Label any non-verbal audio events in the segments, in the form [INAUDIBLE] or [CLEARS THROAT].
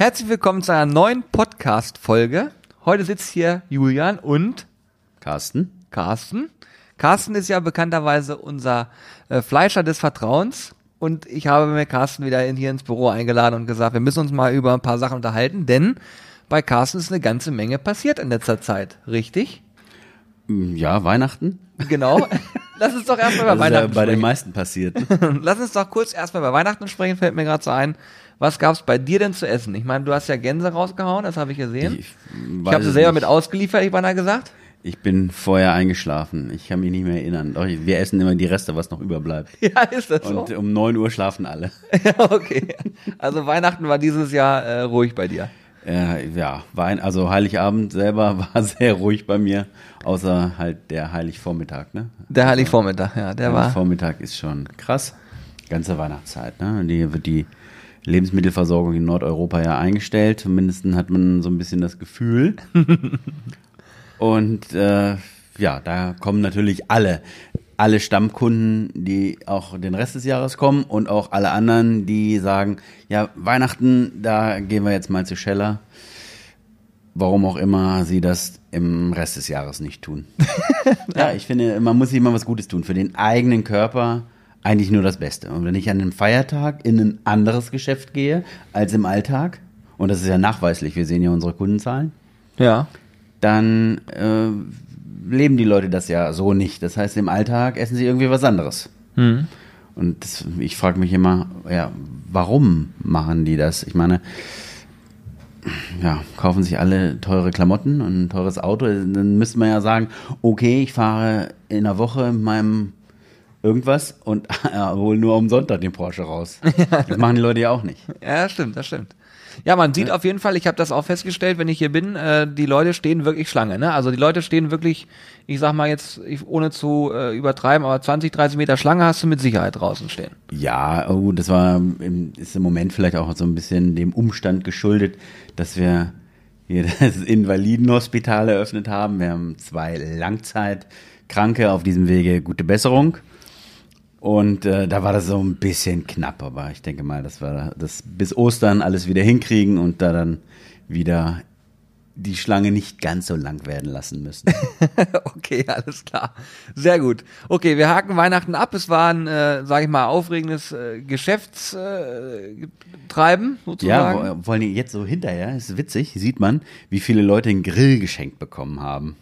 Herzlich willkommen zu einer neuen Podcast-Folge. Heute sitzt hier Julian und Carsten. Carsten. Carsten ist ja bekannterweise unser äh, Fleischer des Vertrauens. Und ich habe mir Carsten wieder in, hier ins Büro eingeladen und gesagt, wir müssen uns mal über ein paar Sachen unterhalten, denn bei Carsten ist eine ganze Menge passiert in letzter Zeit, richtig? Ja, Weihnachten. Genau. [LAUGHS] Lass uns doch erstmal bei Das ist ja Weihnachten bei den sprechen. meisten passiert. [LAUGHS] Lass uns doch kurz erstmal bei Weihnachten sprechen, fällt mir gerade so ein. Was gab's bei dir denn zu essen? Ich meine, du hast ja Gänse rausgehauen, das habe ich gesehen. Ich, weiß habe sie es selber nicht. mit ausgeliefert, ich beinahe gesagt. Ich bin vorher eingeschlafen. Ich kann mich nicht mehr erinnern. Doch, wir essen immer die Reste, was noch überbleibt. [LAUGHS] Ja, ist das so? Und um 9 Uhr schlafen alle. [LAUGHS] Ja, okay. Also Weihnachten war dieses Jahr äh, ruhig bei dir. Äh, ja, Wein, also Heiligabend selber [LAUGHS] war sehr ruhig bei mir, außer halt der Heiligvormittag, ne? Der Heiligvormittag, ja, der war. Heiligvormittag ist schon krass. Ganze Weihnachtszeit, ne? Die wird die Lebensmittelversorgung in Nordeuropa ja eingestellt. Zumindest hat man so ein bisschen das Gefühl. [LAUGHS] Und äh, ja, da kommen natürlich alle, alle Stammkunden, die auch den Rest des Jahres kommen und auch alle anderen, die sagen, ja, Weihnachten, da gehen wir jetzt mal zu Scheller. Warum auch immer sie das im Rest des Jahres nicht tun. [LAUGHS] ja, ich finde, man muss sich immer was Gutes tun. Für den eigenen Körper eigentlich nur das Beste. Und wenn ich an einem Feiertag in ein anderes Geschäft gehe als im Alltag, und das ist ja nachweislich, wir sehen ja unsere Kundenzahlen, Ja. dann äh, leben die Leute das ja so nicht. Das heißt, im Alltag essen sie irgendwie was anderes. Hm. Und das, ich frage mich immer, ja, warum machen die das? Ich meine, ja, kaufen sich alle teure Klamotten und ein teures Auto. Dann müsste man ja sagen, okay, ich fahre in einer Woche mit meinem irgendwas und [LAUGHS] ja, hole nur am Sonntag den Porsche raus. [LAUGHS] Das machen die Leute ja auch nicht. Ja, das stimmt, das stimmt. Ja, man sieht auf jeden Fall, ich habe das auch festgestellt, wenn ich hier bin, äh, die Leute stehen wirklich Schlange. Ne? Also die Leute stehen wirklich, ich sag mal jetzt, ich, ohne zu äh, übertreiben, aber 20, 30 Meter Schlange hast du mit Sicherheit draußen stehen. Ja, oh, das war im, ist im Moment vielleicht auch so ein bisschen dem Umstand geschuldet, dass wir hier [LAUGHS] das Invalidenhospital eröffnet haben. Wir haben zwei Langzeitkranke auf diesem Wege. Gute Besserung. Und äh, da war das so ein bisschen knapp, aber ich denke mal, dass wir das bis Ostern alles wieder hinkriegen und da dann wieder die Schlange nicht ganz so lang werden lassen müssen. [LAUGHS] okay, alles klar. Sehr gut. Okay, wir haken Weihnachten ab. Es war ein, äh, sage ich mal, aufregendes äh, Geschäftstreiben äh, Treiben, ja, sozusagen. vor- allem jetzt so hinterher, ist witzig, sieht man, wie viele Leute ein Grill geschenkt bekommen haben.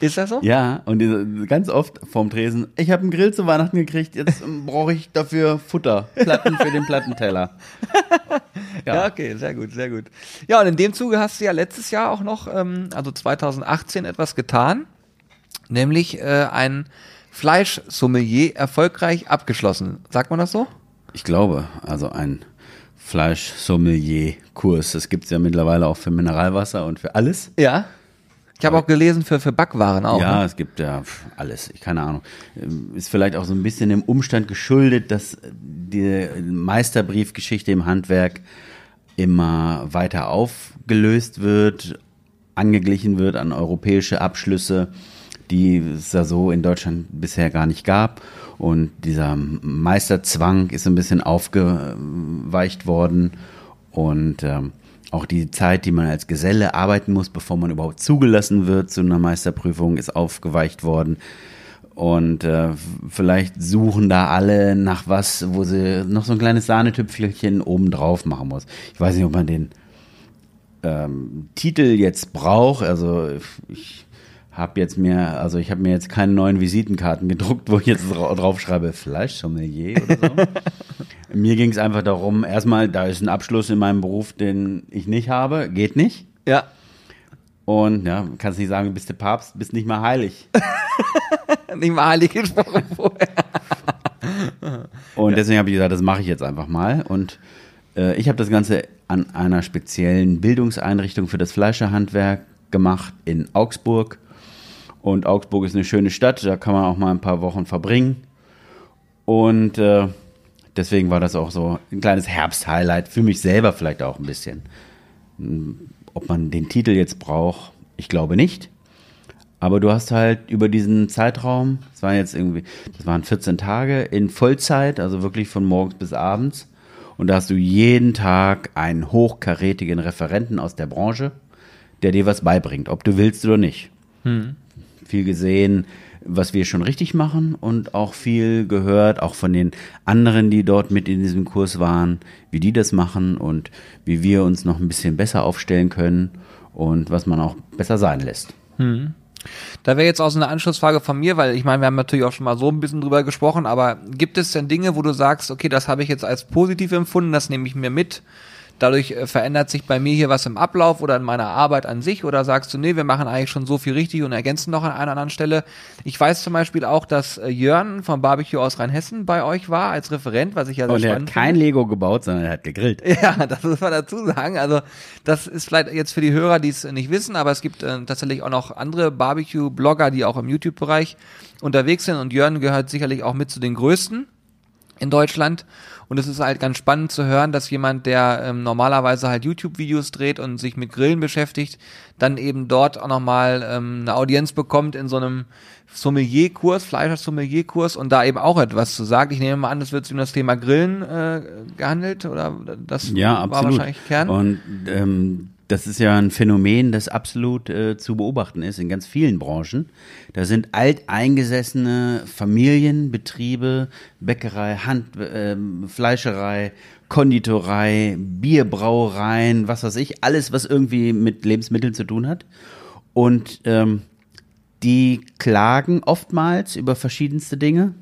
Ist das so? Ja, und ganz oft vorm Tresen, ich habe einen Grill zu Weihnachten gekriegt, jetzt brauche ich dafür Futter, Platten für den Plattenteller. [LAUGHS] Ja. okay, sehr gut, sehr gut. Ja, und in dem Zuge hast du ja letztes Jahr auch noch, ähm, also 2018, etwas getan, nämlich äh, ein Fleischsommelier erfolgreich abgeschlossen. Sagt man das so? Ich glaube, also ein Fleischsommelier-Kurs, das gibt's ja mittlerweile auch für Mineralwasser und für alles. Ja. Ich habe auch gelesen für, für Backwaren auch. ja, Ne? es gibt ja alles, ich keine Ahnung. Ähm, Ist vielleicht auch so ein bisschen dem Umstand geschuldet, dass die Meisterbriefgeschichte im Handwerk immer weiter aufgelöst wird, angeglichen wird an europäische Abschlüsse, die es ja so in Deutschland bisher gar nicht gab. Und dieser Meisterzwang ist ein bisschen aufgeweicht worden. Und ähm, auch die Zeit, die man als Geselle arbeiten muss, bevor man überhaupt zugelassen wird zu einer Meisterprüfung, ist aufgeweicht worden. Und äh, vielleicht suchen da alle nach was, wo sie noch so ein kleines Sahnetüpfelchen oben drauf machen muss. Ich weiß nicht, ob man den ähm, Titel jetzt braucht. Also ich habe jetzt mir, also ich habe mir jetzt keine neuen Visitenkarten gedruckt, wo ich jetzt dra drauf schreibe Fleischsommelier oder so. [LAUGHS] mir ging es einfach darum, erstmal, da ist ein Abschluss in meinem Beruf, den ich nicht habe, geht nicht. Ja. Und ja, kannst nicht sagen, du bist der Papst, bist nicht mal heilig. [LAUGHS] Nicht mal heilig gesprochen vorher. Und deswegen habe ich gesagt, das mache ich jetzt einfach mal. Und äh, ich habe das Ganze an einer speziellen Bildungseinrichtung für das Fleischerhandwerk gemacht in Augsburg. Und Augsburg ist eine schöne Stadt, da kann man auch mal ein paar Wochen verbringen. Und äh, deswegen war das auch so ein kleines Herbst-Highlight für mich selber vielleicht auch ein bisschen. Hm, Ob man den Titel jetzt braucht, ich glaube nicht. Aber du hast halt über diesen Zeitraum, das waren jetzt irgendwie, das waren 14 Tage in Vollzeit, also wirklich von morgens bis abends. Und da hast du jeden Tag einen hochkarätigen Referenten aus der Branche, der dir was beibringt, ob du willst oder nicht. Hm. Viel gesehen, was wir schon richtig machen und auch viel gehört, auch von den anderen, die dort mit in diesem Kurs waren, wie die das machen und wie wir uns noch ein bisschen besser aufstellen können und was man auch besser sein lässt. Hm. Da wäre jetzt auch so eine Anschlussfrage von mir, weil ich meine, wir haben natürlich auch schon mal so ein bisschen drüber gesprochen, aber gibt es denn Dinge, wo du sagst, okay, das habe ich jetzt als positiv empfunden, das nehme ich mir mit dadurch äh, verändert sich bei mir hier was im Ablauf oder in meiner Arbeit an sich oder sagst du, nee, wir machen eigentlich schon so viel richtig und ergänzen noch an einer anderen Stelle. Ich weiß zum Beispiel auch, dass äh, Jörn vom Barbecue aus Rheinhessen bei euch war als Referent, was ich ja sehr Und er hat kein finde. Lego gebaut, sondern er hat gegrillt. [LAUGHS] Ja, das muss man dazu sagen. Also das ist vielleicht jetzt für die Hörer, die es nicht wissen, aber es gibt äh, tatsächlich auch noch andere Barbecue-Blogger, die auch im YouTube-Bereich unterwegs sind und Jörn gehört sicherlich auch mit zu den größten in Deutschland. Und es ist halt ganz spannend zu hören, dass jemand, der ähm, normalerweise halt YouTube-Videos dreht und sich mit Grillen beschäftigt, dann eben dort auch nochmal ähm, eine Audienz bekommt in so einem Sommelier-Kurs, Fleischer-Sommelier-Kurs und da eben auch etwas zu sagt. Ich nehme mal an, es wird um das Thema Grillen äh, gehandelt oder das ja, war absolut. wahrscheinlich Kern. Und ähm, das ist ja ein Phänomen, das absolut äh, zu beobachten ist in ganz vielen Branchen. Da sind alteingesessene Familienbetriebe, Bäckerei, Hand, äh, Fleischerei, Konditorei, Bierbrauereien, was weiß ich, alles, was irgendwie mit Lebensmitteln zu tun hat. Und ähm, die klagen oftmals über verschiedenste Dinge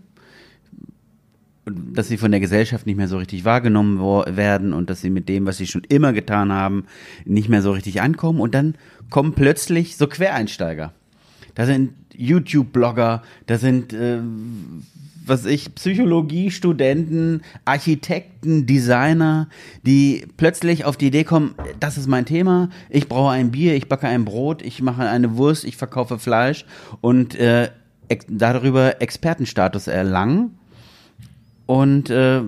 dass sie von der Gesellschaft nicht mehr so richtig wahrgenommen werden und dass sie mit dem, was sie schon immer getan haben, nicht mehr so richtig ankommen. Und dann kommen plötzlich so Quereinsteiger. Da sind YouTube-Blogger, da sind, äh, was ich, Psychologiestudenten, Architekten, Designer, die plötzlich auf die Idee kommen, das ist mein Thema, ich brauche ein Bier, ich backe ein Brot, ich mache eine Wurst, ich verkaufe Fleisch und äh, ex darüber Expertenstatus erlangen und äh,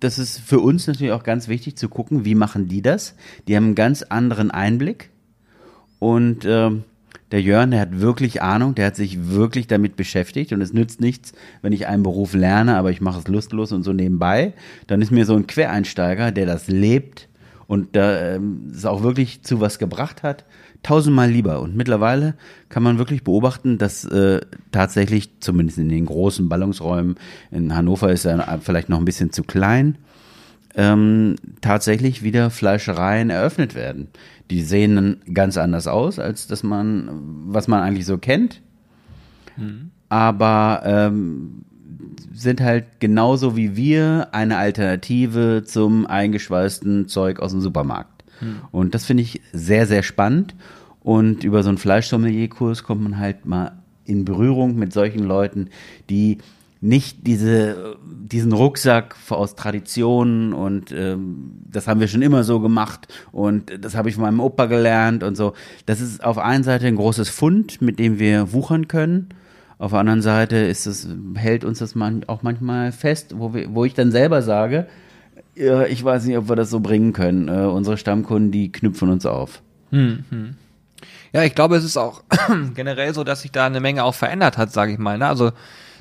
das ist für uns natürlich auch ganz wichtig zu gucken, wie machen die das. Die haben einen ganz anderen Einblick. Und äh, der Jörn, der hat wirklich Ahnung, der hat sich wirklich damit beschäftigt. Und es nützt nichts, wenn ich einen Beruf lerne, aber ich mache es lustlos und so nebenbei. Dann ist mir so ein Quereinsteiger, der das lebt und äh, es auch wirklich zu was gebracht hat, tausendmal lieber. Und mittlerweile kann man wirklich beobachten, dass äh, tatsächlich, zumindest in den großen Ballungsräumen, in Hannover ist er vielleicht noch ein bisschen zu klein, ähm, tatsächlich wieder Fleischereien eröffnet werden. Die sehen dann ganz anders aus, als das man, was man eigentlich so kennt. Mhm. Aber ähm, sind halt genauso wie wir eine Alternative zum eingeschweißten Zeug aus dem Supermarkt. Hm. Und das finde ich sehr, sehr spannend. Und über so einen Fleischsommelierkurs kommt man halt mal in Berührung mit solchen Leuten, die nicht diese, diesen Rucksack aus Traditionen und ähm, das haben wir schon immer so gemacht und das habe ich von meinem Opa gelernt und so. Das ist auf einen Seite ein großes Fund, mit dem wir wuchern können. Auf der anderen Seite ist es, hält uns das man auch manchmal fest, wo, wir, wo ich dann selber sage, ja, ich weiß nicht, ob wir das so bringen können. Äh, unsere Stammkunden, die knüpfen uns auf. Hm, hm. Ja, ich glaube, es ist auch [CLEARS THROAT] generell so, dass sich da eine Menge auch verändert hat, sage ich mal. Ne? Also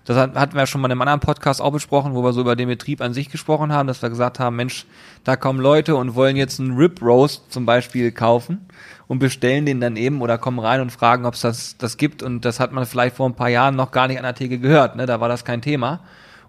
das hatten wir ja schon mal in einem anderen Podcast auch besprochen, wo wir so über den Betrieb an sich gesprochen haben, dass wir gesagt haben, Mensch, da kommen Leute und wollen jetzt einen Rib Roast zum Beispiel kaufen und bestellen den dann eben oder kommen rein und fragen, ob es das, das gibt. Und das hat man vielleicht vor ein paar Jahren noch gar nicht an der Theke gehört. Ne? Da war das kein Thema.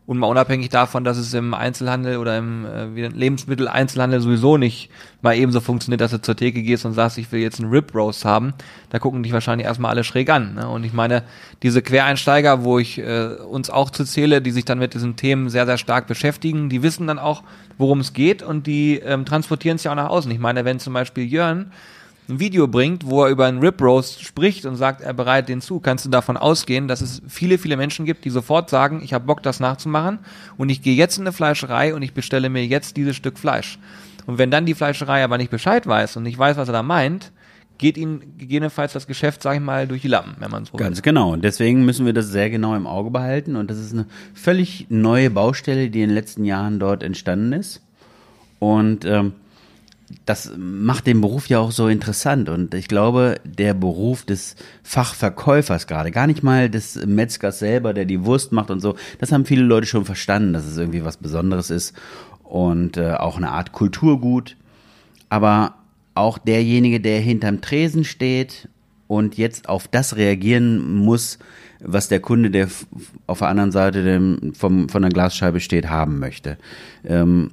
Und mal unabhängig davon, dass es im Einzelhandel oder im äh, Lebensmitteleinzelhandel sowieso nicht mal ebenso funktioniert, dass du zur Theke gehst und sagst, ich will jetzt einen Rib Roast haben, da gucken dich wahrscheinlich erstmal alle schräg an. Ne? Und ich meine, diese Quereinsteiger, wo ich äh, uns auch zu zähle, die sich dann mit diesen Themen sehr, sehr stark beschäftigen, die wissen dann auch, worum es geht und die ähm, transportieren es ja auch nach außen. Ich meine, wenn zum Beispiel Jörn ein Video bringt, wo er über einen Rip Roast spricht und sagt, er bereitet den zu, kannst du davon ausgehen, dass es viele, viele Menschen gibt, die sofort sagen, ich habe Bock, das nachzumachen und ich gehe jetzt in eine Fleischerei und ich bestelle mir jetzt dieses Stück Fleisch. Und wenn dann die Fleischerei aber nicht Bescheid weiß und nicht weiß, was er da meint, geht ihnen gegebenenfalls das Geschäft, sag ich mal, durch die Lappen, wenn man so Ganz will. genau. Und deswegen müssen wir das sehr genau im Auge behalten. Und das ist eine völlig neue Baustelle, die in den letzten Jahren dort entstanden ist. Und ähm, das macht den Beruf ja auch so interessant. Und ich glaube, der Beruf des Fachverkäufers gerade, gar nicht mal des Metzgers selber, der die Wurst macht und so, das haben viele Leute schon verstanden, dass es irgendwie was Besonderes ist. und äh, auch eine Art Kulturgut. Aber auch derjenige, der hinterm Tresen steht und jetzt auf das reagieren muss, was der Kunde, der auf der anderen Seite dem, vom, von der Glasscheibe steht, haben möchte. Ähm,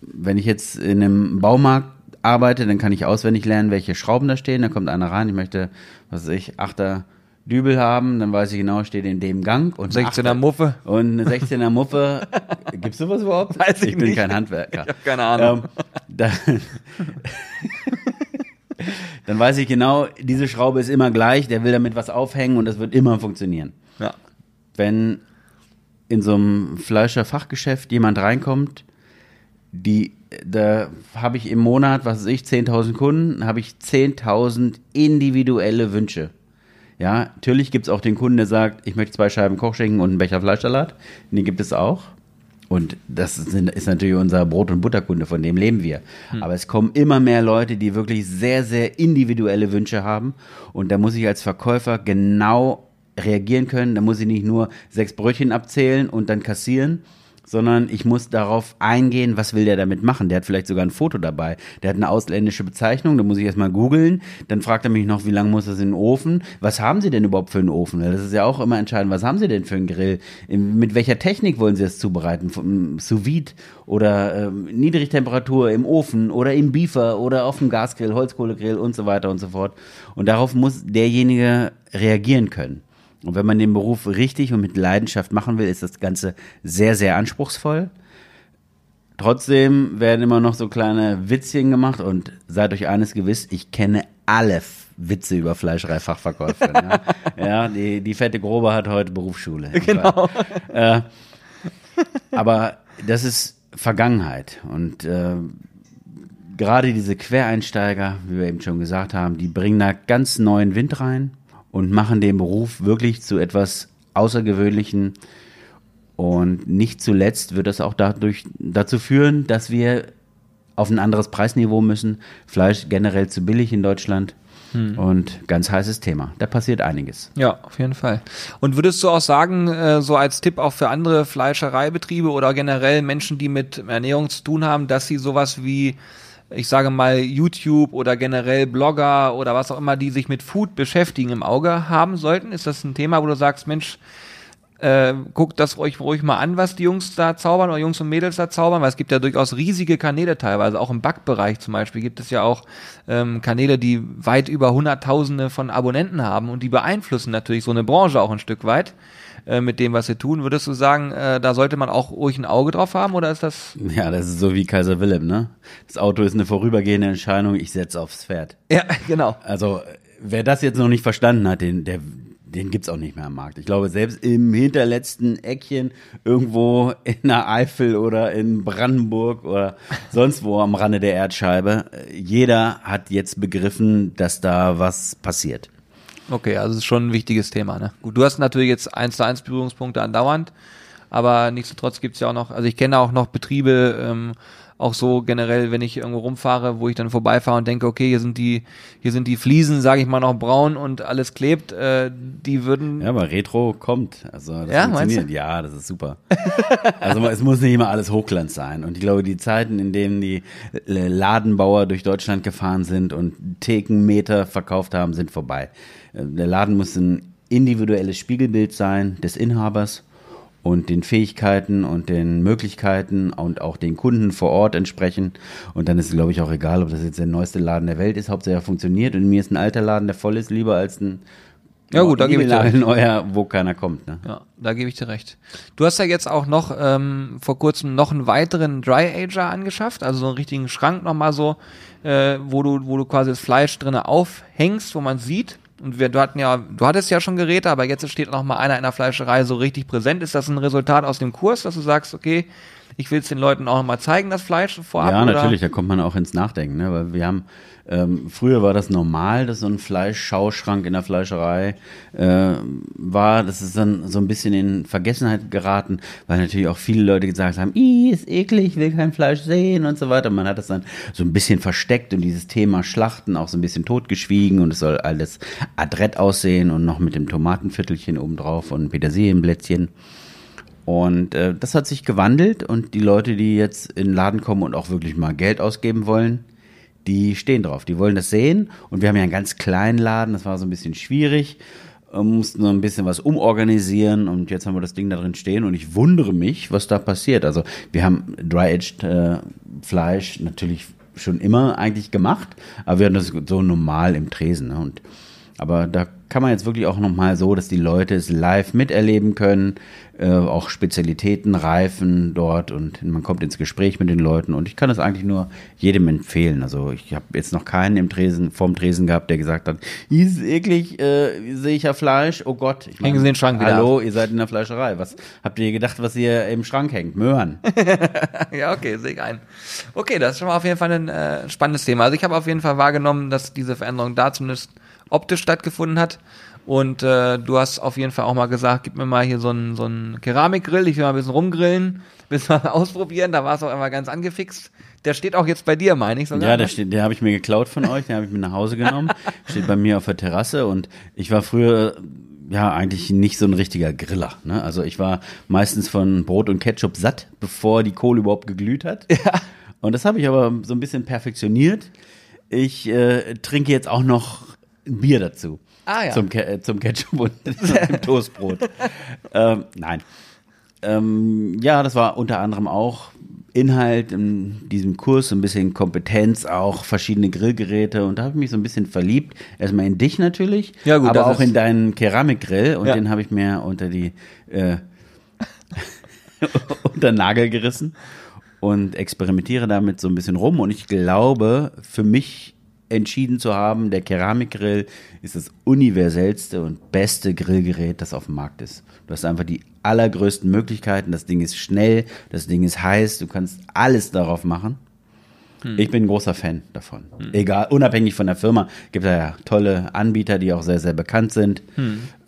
wenn ich jetzt in einem Baumarkt arbeite, dann kann ich auswendig lernen, welche Schrauben da stehen. Da kommt einer rein, ich möchte, was weiß ich, Achter Dübel haben, dann weiß ich genau, steht in dem Gang. Und 16er Muffe. Und eine 16er Muffe. [LAUGHS] Gibt's sowas überhaupt? Weiß ich ich bin nicht. kein Handwerker. Ich habe keine Ahnung. Ähm, dann, [LAUGHS] dann weiß ich genau, diese Schraube ist immer gleich, der will damit was aufhängen und das wird immer funktionieren. ja. Wenn in so einem Fleischerfachgeschäft jemand reinkommt, die, da habe ich im Monat, was weiß ich, 10.000 Kunden, habe ich 10.000 individuelle Wünsche. Ja, natürlich gibt es auch den Kunden, der sagt, ich möchte zwei Scheiben Kochschinken und einen Becher Fleischsalat. Den gibt es auch. Und das ist natürlich unser Brot- und Butterkunde, von dem leben wir. Aber es kommen immer mehr Leute, die wirklich sehr, sehr individuelle Wünsche haben. Und da muss ich als Verkäufer genau reagieren können. Da muss ich nicht nur sechs Brötchen abzählen und dann kassieren, sondern ich muss darauf eingehen, was will der damit machen. Der hat vielleicht sogar ein Foto dabei. Der hat eine ausländische Bezeichnung, da muss ich erstmal googeln. Dann fragt er mich noch, wie lange muss das in den Ofen? Was haben Sie denn überhaupt für einen Ofen? Das ist ja auch immer entscheidend. Was haben Sie denn für einen Grill? Mit welcher Technik wollen Sie das zubereiten? Sous vide oder ähm, Niedrigtemperatur im Ofen oder im Beefer oder auf dem Gasgrill, Holzkohlegrill und so weiter und so fort. Und darauf muss derjenige reagieren können. Und wenn man den Beruf richtig und mit Leidenschaft machen will, ist das Ganze sehr, sehr anspruchsvoll. Trotzdem werden immer noch so kleine Witzchen gemacht und seid euch eines gewiss, ich kenne alle Witze über Fleischereifachverkäufe. ne? [LAUGHS] ja, die, die fette Grobe hat heute Berufsschule. Genau. Äh, aber das ist Vergangenheit und äh, gerade diese Quereinsteiger, wie wir eben schon gesagt haben, die bringen da ganz neuen Wind rein und machen den Beruf wirklich zu etwas Außergewöhnlichen. Und nicht zuletzt wird das auch dadurch dazu führen, dass wir auf ein anderes Preisniveau müssen. Fleisch generell zu billig in Deutschland. Und ganz heißes Thema. Da passiert einiges. Ja, auf jeden Fall. Und würdest du auch sagen, äh, so als Tipp auch für andere Fleischereibetriebe oder generell Menschen, die mit Ernährung zu tun haben, dass sie sowas wie, ich sage mal, YouTube oder generell Blogger oder was auch immer, die sich mit Food beschäftigen, im Auge haben sollten? Ist das ein Thema, wo du sagst, Mensch, äh, guckt das euch ruhig mal an, was die Jungs da zaubern oder Jungs und Mädels da zaubern, weil es gibt ja durchaus riesige Kanäle teilweise, auch im Backbereich zum Beispiel gibt es ja auch ähm, Kanäle, die weit über Hunderttausende von Abonnenten haben und die beeinflussen natürlich so eine Branche auch ein Stück weit äh, mit dem, was sie tun. Würdest du sagen, äh, da sollte man auch ruhig ein Auge drauf haben oder ist das? Ja, das ist so wie Kaiser Wilhelm, ne? Das Auto ist eine vorübergehende Entscheidung, ich setze aufs Pferd. Ja, [LAUGHS] genau. Also, wer das jetzt noch nicht verstanden hat, den, der, den gibt's auch nicht mehr am Markt. Ich glaube, selbst im hinterletzten Eckchen irgendwo in der Eifel oder in Brandenburg oder [LAUGHS] sonst wo am Rande der Erdscheibe, äh, jeder hat jetzt begriffen, dass da was passiert. Okay, also es ist schon ein wichtiges Thema. Ne? Gut, du hast natürlich jetzt eins zu eins Berührungspunkte andauernd, aber nichtsdestotrotz gibt's ja auch noch, also ich kenne auch noch Betriebe, ähm, auch so generell, wenn ich irgendwo rumfahre, wo ich dann vorbeifahre und denke, okay, hier sind die, hier sind die Fliesen, sage ich mal, noch braun und alles klebt, äh, die würden. Ja, aber Retro kommt. Also das Ja, funktioniert. Ja, das ist super. [LAUGHS] also es muss nicht immer alles Hochglanz sein. Und ich glaube, die Zeiten, in denen die Ladenbauer durch Deutschland gefahren sind und Thekenmeter verkauft haben, sind vorbei. Äh, Der Laden muss ein individuelles Spiegelbild sein des Inhabers und den Fähigkeiten und den Möglichkeiten und auch den Kunden vor Ort entsprechen. Und dann ist es, glaube ich, auch egal, ob das jetzt der neueste Laden der Welt ist. Hauptsache er funktioniert. Und mir ist ein alter Laden, der voll ist, lieber als ein Ja, gut, da gebe ich dir recht. neuer, wo keiner kommt. Ne? Ja, da gebe ich dir recht. Du hast ja jetzt auch noch ähm, vor kurzem noch einen weiteren Dry Ager angeschafft, also so einen richtigen Schrank nochmal so, äh, wo du, wo du quasi das Fleisch drinne aufhängst, wo man sieht. Und wir, du hatten ja, du hattest ja schon Geräte, aber jetzt steht noch mal einer in der Fleischerei so richtig präsent. Ist das ein Resultat aus dem Kurs, dass du sagst, okay, ich will es den Leuten auch mal zeigen, das Fleisch vorab? Ja, oder? natürlich, da kommt man auch ins Nachdenken, ne? weil wir haben, ähm, früher war das normal, dass so ein Fleischschauschrank in der Fleischerei äh, war. Das ist dann so ein bisschen in Vergessenheit geraten, weil natürlich auch viele Leute gesagt haben, Ih, ist eklig, will kein Fleisch sehen und so weiter. Man hat das dann so ein bisschen versteckt und dieses Thema Schlachten auch so ein bisschen totgeschwiegen und es soll alles adrett aussehen und noch mit dem Tomatenviertelchen obendrauf und Petersilienblättchen. Und äh, das hat sich gewandelt und die Leute, die jetzt in den Laden kommen und auch wirklich mal Geld ausgeben wollen, die stehen drauf. Die wollen das sehen. Und wir haben ja einen ganz kleinen Laden, das war so ein bisschen schwierig. Wir mussten so ein bisschen was umorganisieren und jetzt haben wir das Ding da drin stehen und ich wundere mich, was da passiert. Also wir haben Dry-Aged äh, Fleisch natürlich schon immer eigentlich gemacht, aber wir hatten das so normal im Tresen. Ne? Und aber da kann man jetzt wirklich auch nochmal so, dass die Leute es live miterleben können, äh, auch Spezialitäten reifen dort und man kommt ins Gespräch mit den Leuten und ich kann das eigentlich nur jedem empfehlen. Also ich habe jetzt noch keinen im Tresen, vorm Tresen gehabt, der gesagt hat, ist eklig, äh, sehe ich ja Fleisch, oh Gott. Ich Hängen Sie den Schrank wieder Hallo, ihr seid in der Fleischerei. Was habt ihr gedacht, was hier im Schrank hängt? Möhren. [LAUGHS] ja, okay, sehe ich ein. Okay, das ist schon mal auf jeden Fall ein äh, spannendes Thema. Also ich habe auf jeden Fall wahrgenommen, dass diese Veränderung da zumindest optisch stattgefunden hat. Und äh, du hast auf jeden Fall auch mal gesagt, gib mir mal hier so einen so einen Keramikgrill, ich will mal ein bisschen rumgrillen, [LAUGHS] ein bisschen mal ausprobieren. Da war es auch immer ganz angefixt. Der steht auch jetzt bei dir, meine ich sogar. Ja, ne? der, steht, der habe ich mir geklaut von euch, den habe ich mir nach Hause genommen. [LAUGHS] steht bei mir auf der Terrasse und ich war früher ja eigentlich nicht so ein richtiger Griller. Ne? Also ich war meistens von Brot und Ketchup satt, bevor die Kohle überhaupt geglüht hat. Ja. Und das habe ich aber so ein bisschen perfektioniert. Ich äh, trinke jetzt auch noch ein Bier dazu. Ah, ja. Zum, Ke äh, zum Ketchup und [LAUGHS] dem Toastbrot. ähm, nein. Ähm, ja, das war unter anderem auch Inhalt in diesem Kurs, so ein bisschen Kompetenz, auch verschiedene Grillgeräte und da habe ich mich so ein bisschen verliebt. Erstmal in dich natürlich, Ja, gut, aber auch in deinen Keramikgrill und Ja. den habe ich mir unter die äh, [LAUGHS] unter den Nagel gerissen und experimentiere damit so ein bisschen rum und ich glaube, für mich entschieden zu haben, der Keramikgrill ist das universellste und beste Grillgerät, das auf dem Markt ist. Du hast einfach die allergrößten Möglichkeiten, das Ding ist schnell, das Ding ist heiß, du kannst alles darauf machen. Ich bin ein großer Fan davon. Egal, unabhängig von der Firma, gibt da ja tolle Anbieter, die auch sehr, sehr bekannt sind.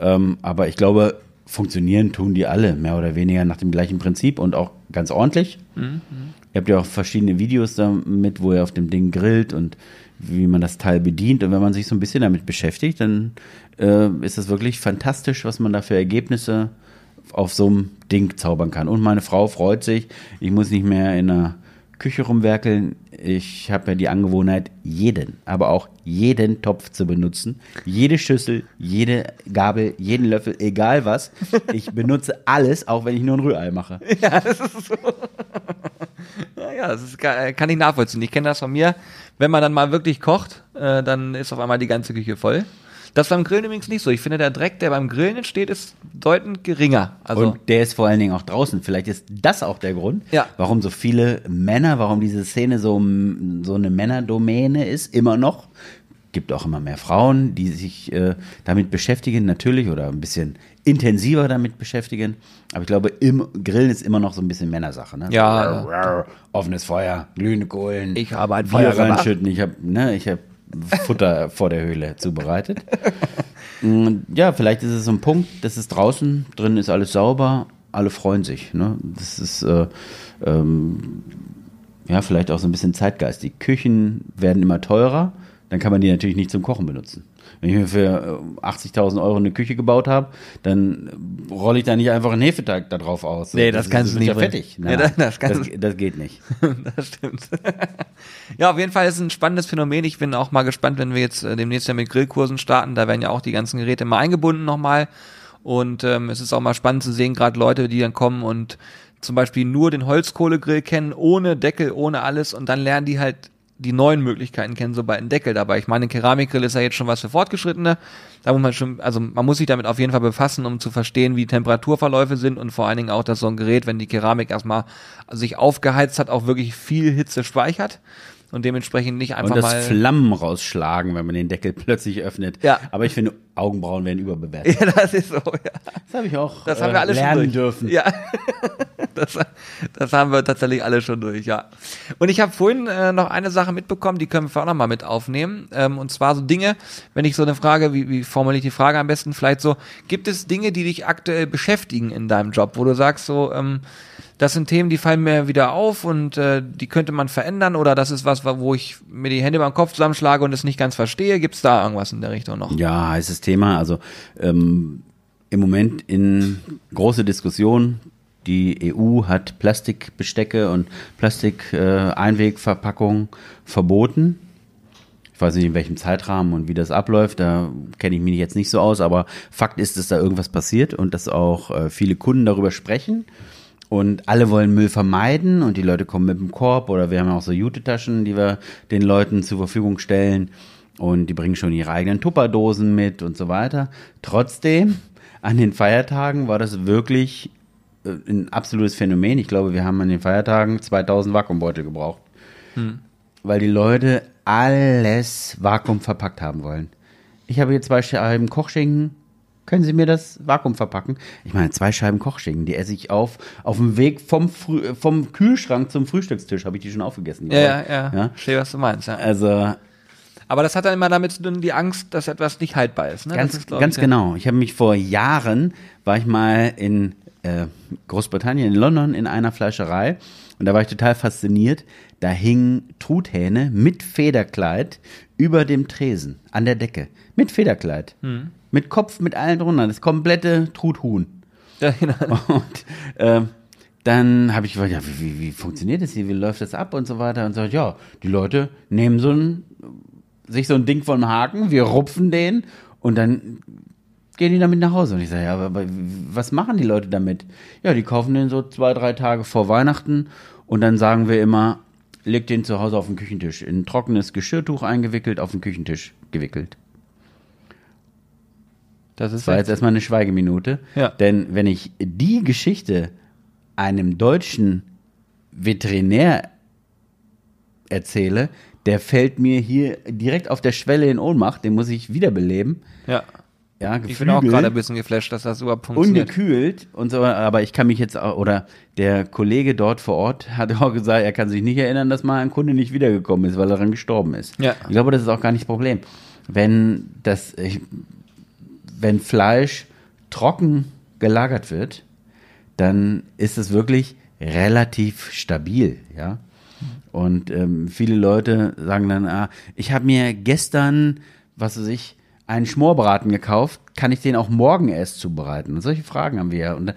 Ähm, aber ich glaube, funktionieren tun die alle, mehr oder weniger nach dem gleichen Prinzip und auch ganz ordentlich. Ihr habt ja auch verschiedene Videos damit, wo ihr auf dem Ding grillt und wie man das Teil bedient. Und wenn man sich so ein bisschen damit beschäftigt, dann äh, ist das wirklich fantastisch, was man da für Ergebnisse auf so einem Ding zaubern kann. Und meine Frau freut sich. Ich muss nicht mehr in der Küche rumwerkeln. Ich habe ja die Angewohnheit, jeden, aber auch jeden Topf zu benutzen. Jede Schüssel, jede Gabel, jeden Löffel, egal was. Ich benutze alles, auch wenn ich nur ein Rührei mache. [LAUGHS] Ja, ja, das ist, ga- kann ich nachvollziehen. Ich kenne das von mir. Wenn man dann mal wirklich kocht, äh, dann ist auf einmal die ganze Küche voll. Das beim Grillen übrigens nicht so. Ich finde, der Dreck, der beim Grillen entsteht, ist bedeutend geringer. Also, Und der ist vor allen Dingen auch draußen. Vielleicht ist das auch der Grund, Ja. warum so viele Männer, warum diese Szene so, so eine Männerdomäne ist, immer noch. Gibt auch immer mehr Frauen, die sich äh, damit beschäftigen, natürlich, oder ein bisschen intensiver damit beschäftigen. Aber ich glaube, im Grillen ist immer noch so ein bisschen Männersache. Ne? Ja. Offenes Feuer, glühende Kohlen. Ich habe ein Feuer reinschütten. Ich habe ne, ich hab Futter [LAUGHS] vor der Höhle zubereitet. Mm, Ja, vielleicht ist es so ein Punkt, das ist draußen, drin ist alles sauber, alle freuen sich. Ne? Das ist äh, ähm, ja vielleicht auch so ein bisschen Zeitgeist. Die Küchen werden immer teurer, dann kann man die natürlich nicht zum Kochen benutzen. Wenn ich mir für äh, 80.000 Euro eine Küche gebaut habe, dann äh, rolle ich da nicht einfach einen Hefeteig da drauf aus. Nee, das kannst du nicht ja fettig. Ja, Nein, das- das das, das, das geht nicht. [LAUGHS] das stimmt. [LAUGHS] ja, auf jeden Fall ist es ein spannendes Phänomen. Ich bin auch mal gespannt, wenn wir jetzt äh, demnächst ja mit Grillkursen starten. Da werden ja auch die ganzen Geräte mal eingebunden nochmal. Und ähm, es ist auch mal spannend zu sehen, gerade Leute, die dann kommen und zum Beispiel nur den Holzkohlegrill kennen, ohne Deckel, ohne alles. Und dann lernen die halt die neuen Möglichkeiten kennen, sobald ein Deckel dabei. Ich meine, ein Keramikgrill ist ja jetzt schon was für Fortgeschrittene. Da muss man schon, also man muss sich damit auf jeden Fall befassen, um zu verstehen, wie Temperaturverläufe sind und vor allen Dingen auch, dass so ein Gerät, wenn die Keramik erstmal sich aufgeheizt hat, auch wirklich viel Hitze speichert und dementsprechend nicht einfach Und das mal. Flammen rausschlagen, wenn man den Deckel [LAUGHS] plötzlich öffnet. Ja. Aber ich finde, Augenbrauen werden überbewertet. [LAUGHS] ja, das ist so, ja. Das habe ich auch Das haben wir alle schon lernen durch. dürfen. Ja, [LAUGHS] das, das haben wir tatsächlich alle schon durch, ja. Und ich habe vorhin äh, noch eine Sache mitbekommen, die können wir auch noch mal mit aufnehmen. Ähm, und zwar so Dinge, wenn ich so eine Frage, wie, wie formuliere ich die Frage am besten, vielleicht so, gibt es Dinge, die dich aktuell beschäftigen in deinem Job, wo du sagst so, ähm, das sind Themen, die fallen mir wieder auf und äh, die könnte man verändern oder das ist was, wo ich mir die Hände beim Kopf zusammenschlage und es nicht ganz verstehe. Gibt es da irgendwas in der Richtung noch? Ja, heißes Thema. Also ähm, im Moment in große Diskussion Die EU hat Plastikbestecke und Plastik-Einwegverpackungen verboten. Ich weiß nicht, in welchem Zeitrahmen und wie das abläuft, da kenne ich mich jetzt nicht so aus, aber Fakt ist, dass da irgendwas passiert und dass auch äh, viele Kunden darüber sprechen. Und alle wollen Müll vermeiden und die Leute kommen mit dem Korb oder wir haben auch so Jute-Taschen, die wir den Leuten zur Verfügung stellen und die bringen schon ihre eigenen Tupperdosen mit und so weiter. Trotzdem, an den Feiertagen war das wirklich äh, ein absolutes Phänomen. Ich glaube, wir haben an den Feiertagen 2000 Vakuumbeutel gebraucht. Hm. Weil die Leute alles Vakuum verpackt haben wollen. Ich habe hier zwei Scheiben Kochschinken. Können Sie mir das Vakuum verpacken? Ich meine, zwei Scheiben Kochschinken, die esse ich auf, auf dem Weg vom, Früh, vom Kühlschrank zum Frühstückstisch, habe ich die schon aufgegessen. Ja, ja, ja, ja. Verstehe, was du meinst. Ja. Also, aber das hat dann immer damit zu tun, die Angst, dass etwas nicht haltbar ist. Ne? Ganz, ist, ganz ich, genau. Ich habe mich vor Jahren, war ich mal in äh, Großbritannien, in London, in einer Fleischerei und da war ich total fasziniert. Da hingen Truthähne mit Federkleid über dem Tresen an der Decke. Mit Federkleid. Hm. Mit Kopf, mit allen drunter. Das komplette Truthuhn. Ja, genau. [LAUGHS] Und äh, dann habe ich gefragt, ja, wie, wie, wie, funktioniert das hier? Wie läuft das ab und so weiter? Und so, ja, die Leute nehmen so ein, sich so ein Ding vom Haken, wir rupfen den und dann gehen die damit nach Hause. Und ich sage, ja, aber was machen die Leute damit? Ja, die kaufen den so zwei, drei Tage vor Weihnachten und dann sagen wir immer, leg den zu Hause auf den Küchentisch. In ein trockenes Geschirrtuch eingewickelt, auf den Küchentisch gewickelt. Das, ist war jetzt erstmal eine Schweigeminute. Ja. Denn wenn ich die Geschichte einem deutschen Veterinär erzähle, der fällt mir hier direkt auf der Schwelle in Ohnmacht, den muss ich wiederbeleben. Ja. Ja, ich bin auch gerade ein bisschen geflasht, dass das überhaupt funktioniert. Ungekühlt und so, aber ich kann mich jetzt auch, oder der Kollege dort vor Ort [LAUGHS] hat auch gesagt, er kann sich nicht erinnern, dass mal ein Kunde nicht wiedergekommen ist, weil er daran gestorben ist. Ja. Ich glaube, das ist auch gar nicht das Problem. Wenn das, ich, wenn Fleisch trocken gelagert wird, dann ist es wirklich relativ stabil, ja. Und ähm, viele Leute sagen dann, ah, ich habe mir gestern, was weiß ich, einen Schmorbraten gekauft, kann ich den auch morgen erst zubereiten? Und solche Fragen haben wir ja. Und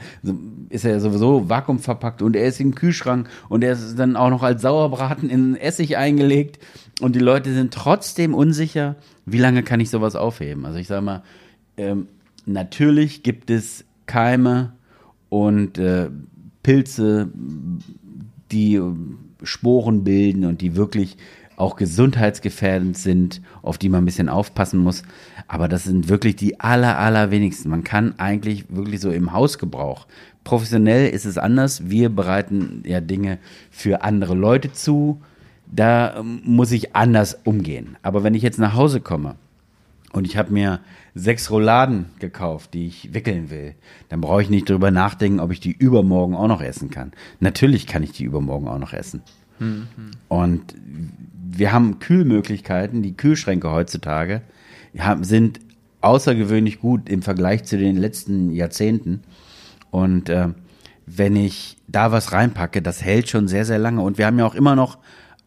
ist er sowieso vakuumverpackt und er ist im Kühlschrank und er ist dann auch noch als Sauerbraten in Essig eingelegt. Und die Leute sind trotzdem unsicher, wie lange kann ich sowas aufheben? Also ich sage mal, ähm, natürlich gibt es Keime und äh, Pilze, die Sporen bilden und die wirklich auch gesundheitsgefährdend sind, auf die man ein bisschen aufpassen muss. Aber das sind wirklich die aller, allerwenigsten. Man kann eigentlich wirklich so im Hausgebrauch. Professionell ist es anders. Wir bereiten ja Dinge für andere Leute zu. Da ähm, muss ich anders umgehen. Aber wenn ich jetzt nach Hause komme und ich habe mir sechs Rouladen gekauft, die ich wickeln will, dann brauche ich nicht drüber nachdenken, ob ich die übermorgen auch noch essen kann. Natürlich kann ich die übermorgen auch noch essen. Mhm. Und wir haben Kühlmöglichkeiten, die Kühlschränke heutzutage sind außergewöhnlich gut im Vergleich zu den letzten Jahrzehnten. Und äh, wenn ich da was reinpacke, das hält schon sehr, sehr lange. Und wir haben ja auch immer noch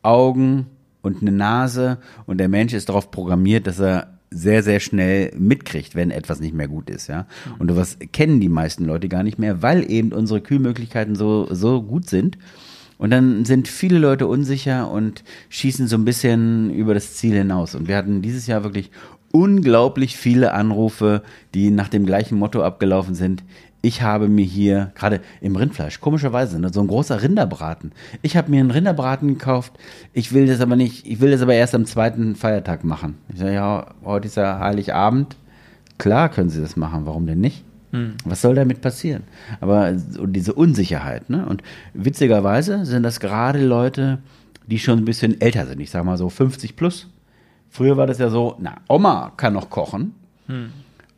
Augen und eine Nase und der Mensch ist darauf programmiert, dass er sehr, sehr schnell mitkriegt, wenn etwas nicht mehr gut ist, ja. Und was kennen die meisten Leute gar nicht mehr, weil eben unsere Kühlmöglichkeiten so, so gut sind. Und dann sind viele Leute unsicher und schießen so ein bisschen über das Ziel hinaus. Und wir hatten dieses Jahr wirklich unglaublich viele Anrufe, die nach dem gleichen Motto abgelaufen sind. Ich habe mir hier, gerade im Rindfleisch, komischerweise, ne, so ein großer Rinderbraten. Ich habe mir einen Rinderbraten gekauft. Ich will das aber nicht, ich will das aber erst am zweiten Feiertag machen. Ich sage, ja, heute ist ja Heiligabend. Klar können Sie das machen, warum denn nicht? Hm. Was soll damit passieren? Aber diese Unsicherheit, ne? Und witzigerweise sind das gerade Leute, die schon ein bisschen älter sind. Ich sage mal so 50 plus. Früher war das ja so, na, Oma kann noch kochen. Hm.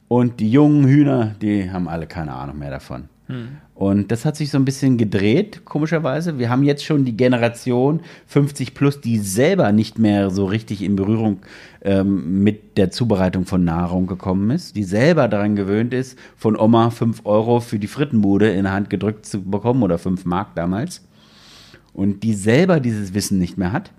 Und die jungen Hühner, die haben alle keine Ahnung mehr davon. Hm. Und das hat sich so ein bisschen gedreht, komischerweise. Wir haben jetzt schon die Generation 50 plus, die selber nicht mehr so richtig in Berührung ähm, mit der Zubereitung von Nahrung gekommen ist, die selber daran gewöhnt ist, von Oma 5 Euro für die Frittenbude in der Hand gedrückt zu bekommen oder 5 Mark damals. Und die selber dieses Wissen nicht mehr hat.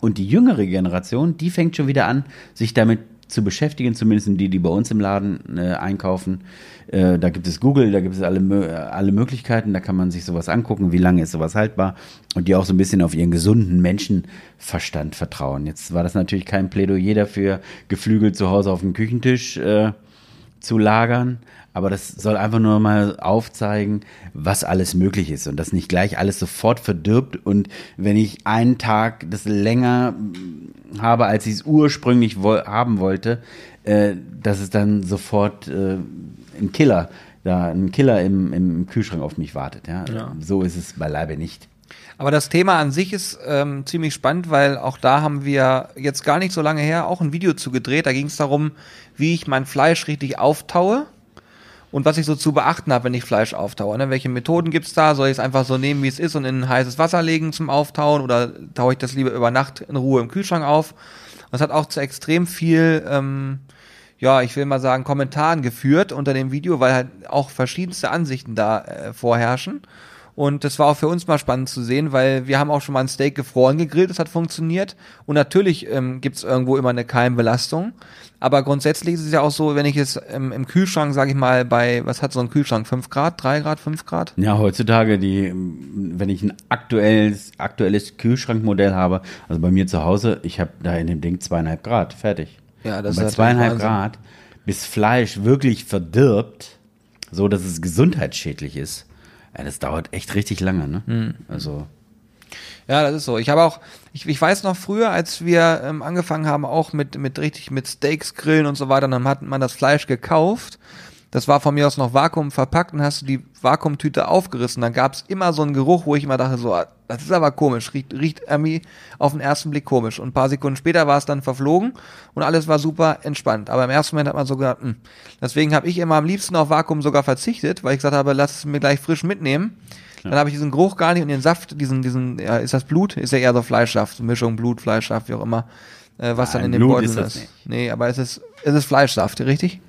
Und die jüngere Generation, die fängt schon wieder an, sich damit zu beschäftigen, zumindest die, die bei uns im Laden äh, einkaufen. Äh, da gibt es Google, da gibt es alle, alle Möglichkeiten, da kann man sich sowas angucken, wie lange ist sowas haltbar und die auch so ein bisschen auf ihren gesunden Menschenverstand vertrauen. Jetzt war das natürlich kein Plädoyer dafür, geflügelt zu Hause auf dem Küchentisch äh, zu lagern, aber das soll einfach nur mal aufzeigen, was alles möglich ist und dass nicht gleich alles sofort verdirbt und wenn ich einen Tag das länger habe, als ich es ursprünglich woll haben wollte, äh, dass es dann sofort äh, ein Killer, da ein Killer im, im Kühlschrank auf mich wartet. Ja? Ja. So ist es beileibe nicht. Aber das Thema an sich ist ähm, ziemlich spannend, weil auch da haben wir jetzt gar nicht so lange her auch ein Video zu gedreht. Da ging es darum, wie ich mein Fleisch richtig auftaue und was ich so zu beachten habe, wenn ich Fleisch auftaue. Ne? Welche Methoden gibt's da? Soll ich es einfach so nehmen, wie es ist und in heißes Wasser legen zum Auftauen oder taue ich das lieber über Nacht in Ruhe im Kühlschrank auf? Das hat auch zu extrem viel, ähm, ja, ich will mal sagen, Kommentaren geführt unter dem Video, weil halt auch verschiedenste Ansichten da äh, vorherrschen. Und das war auch für uns mal spannend zu sehen, weil wir haben auch schon mal ein Steak gefroren gegrillt, das hat funktioniert. Und natürlich ähm, gibt es irgendwo immer eine Keimbelastung. Aber grundsätzlich ist es ja auch so, wenn ich es ähm, im Kühlschrank, sage ich mal, bei, was hat so ein Kühlschrank? 5 Grad, 3 Grad, 5 Grad? Ja, heutzutage, die, wenn ich ein aktuelles, aktuelles Kühlschrankmodell habe, also bei mir zu Hause, ich habe da in dem Ding zweieinhalb Grad, fertig. Ja, Und das bei ist zweieinhalb. Grad, bis Fleisch wirklich verdirbt, so dass es gesundheitsschädlich ist, ja, das dauert echt richtig lange, ne? Hm. Also, Ja, das ist so. Ich habe auch, ich, ich weiß noch früher, als wir ähm, angefangen haben, auch mit, mit richtig mit Steaks grillen und so weiter, dann hat man das Fleisch gekauft. Das war von mir aus noch Vakuum verpackt und hast du die Vakuumtüte aufgerissen. Dann gab es immer so einen Geruch, wo ich immer dachte, so, ah, das ist aber komisch, riecht, riecht irgendwie auf den ersten Blick komisch. Und ein paar Sekunden später war es dann verflogen und alles war super entspannt. Aber im ersten Moment hat man so gedacht, hm. deswegen habe ich immer am liebsten auf Vakuum sogar verzichtet, weil ich gesagt habe, lass es mir gleich frisch mitnehmen. Dann habe ich diesen Geruch gar nicht und den Saft, diesen, diesen, ja, ist das Blut? Ist ja eher so Fleischsaft, Mischung Blut, Fleischsaft, wie auch immer, äh, was dann Nein, in den Blut Beuteln ist ist. nicht. Nee, aber es ist, es ist Fleischsaft, richtig?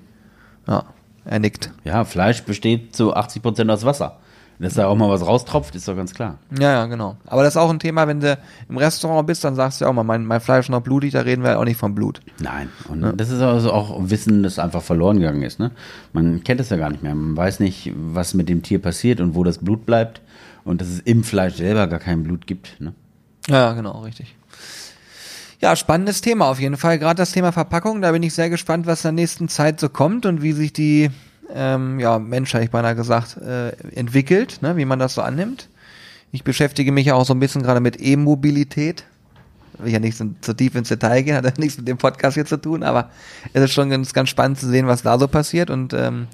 Ja, er nickt. ja, Fleisch besteht zu 80 Prozent aus Wasser. Dass da auch mal was raustropft, ist doch ganz klar. Ja, ja, genau. Aber das ist auch ein Thema, wenn du im Restaurant bist, dann sagst du ja auch mal, mein, mein Fleisch ist noch blutig, da reden wir auch nicht vom Blut. Nein, und das ist also auch Wissen, das einfach verloren gegangen ist. Ne? Man kennt es ja gar nicht mehr. Man weiß nicht, was mit dem Tier passiert und wo das Blut bleibt. Und dass es im Fleisch selber gar kein Blut gibt. Ne? Ja, genau, richtig. Ja, spannendes Thema auf jeden Fall. Gerade das Thema Verpackung, da bin ich sehr gespannt, was in der nächsten Zeit so kommt und wie sich die ähm, ja, Menschheit, ich beinahe gesagt, äh, entwickelt, ne, wie man das so annimmt. Ich beschäftige mich ja auch so ein bisschen gerade mit E-Mobilität. Will ja nicht so, so tief ins Detail gehen, hat ja [LAUGHS] nichts mit dem Podcast hier zu tun, aber es ist schon ganz, ganz spannend zu sehen, was da so passiert und ähm,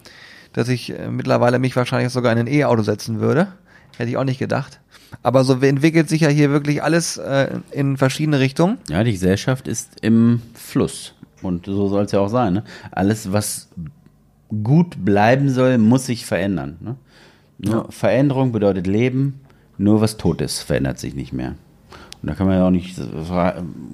dass ich äh, mittlerweile mich wahrscheinlich sogar in ein E-Auto setzen würde. Hätte ich auch nicht gedacht. Aber so entwickelt sich ja hier wirklich alles äh, in verschiedene Richtungen. Ja, die Gesellschaft ist im Fluss. Und so soll es ja auch sein. Ne? Alles, was gut bleiben soll, muss sich verändern. Ne? Nur Veränderung bedeutet Leben. Nur was tot ist, verändert sich nicht mehr. Und da kann man ja auch nicht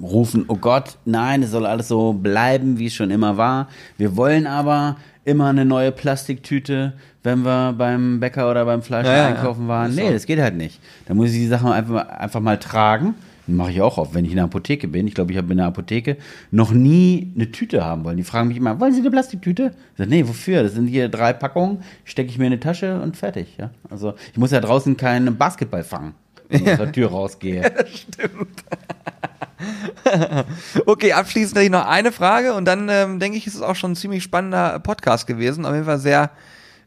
rufen, oh Gott, nein, es soll alles so bleiben, wie es schon immer war. Wir wollen aber immer eine neue Plastiktüte, wenn wir beim Bäcker oder beim Fleisch Ja, ja, einkaufen ja. waren. Nee, das geht halt nicht. Da muss ich die Sachen einfach, mal- einfach mal tragen. Mache ich auch oft, wenn ich in der Apotheke bin. Ich glaube, ich habe in der Apotheke noch nie eine Tüte haben wollen. Die fragen mich immer, wollen Sie eine Plastiktüte? Ich sage, nee, wofür? Das sind hier drei Packungen, stecke ich mir in eine Tasche und fertig. Ja? Also ich muss ja draußen keinen Basketball fangen, wenn ich aus der Tür rausgehe. [LAUGHS] [LAUGHS] Okay, abschließend hätte ich noch eine Frage und dann ähm, denke ich, ist es auch schon ein ziemlich spannender Podcast gewesen. Auf jeden Fall sehr,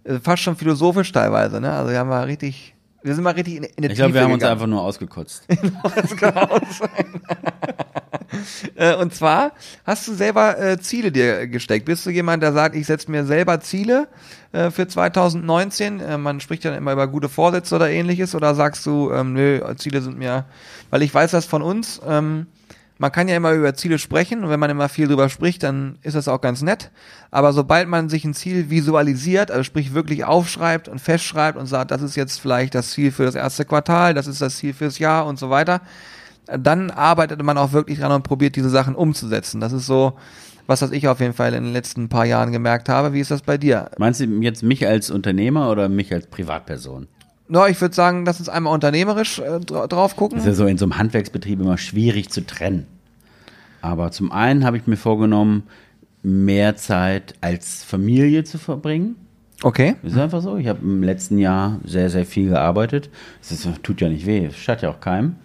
äh, fast schon philosophisch teilweise. Ne? Also wir haben mal richtig, wir sind mal richtig in, in die Ich glaube, wir haben uns gegangen. einfach nur ausgekotzt. [LAUGHS] Das kann auch sein. [LAUGHS] Äh, Und zwar hast du selber äh, Ziele dir gesteckt. Bist du jemand, der sagt, ich setze mir selber Ziele äh, für 2019? Äh, man spricht ja immer über gute Vorsätze oder ähnliches. Oder sagst du, ähm, nö, Ziele sind mir, weil ich weiß das von uns. Ähm, man kann ja immer über Ziele sprechen und wenn man immer viel drüber spricht, dann ist das auch ganz nett. Aber sobald man sich ein Ziel visualisiert, also sprich wirklich aufschreibt und festschreibt und sagt, das ist jetzt vielleicht das Ziel für das erste Quartal, das ist das Ziel fürs Jahr und so weiter, dann arbeitet man auch wirklich dran und probiert diese Sachen umzusetzen. Das ist so, was was ich auf jeden Fall in den letzten paar Jahren gemerkt habe. Wie ist das bei dir? Meinst du jetzt mich als Unternehmer oder mich als Privatperson? No, ich würde sagen, lass uns einmal unternehmerisch äh, dra drauf gucken. Das ist ja so in so einem Handwerksbetrieb immer schwierig zu trennen. Aber zum einen habe ich mir vorgenommen, mehr Zeit als Familie zu verbringen. Okay. Ist einfach so. Ich habe im letzten Jahr sehr, sehr viel gearbeitet. Es ist, tut ja nicht weh, es schadet ja auch keinem.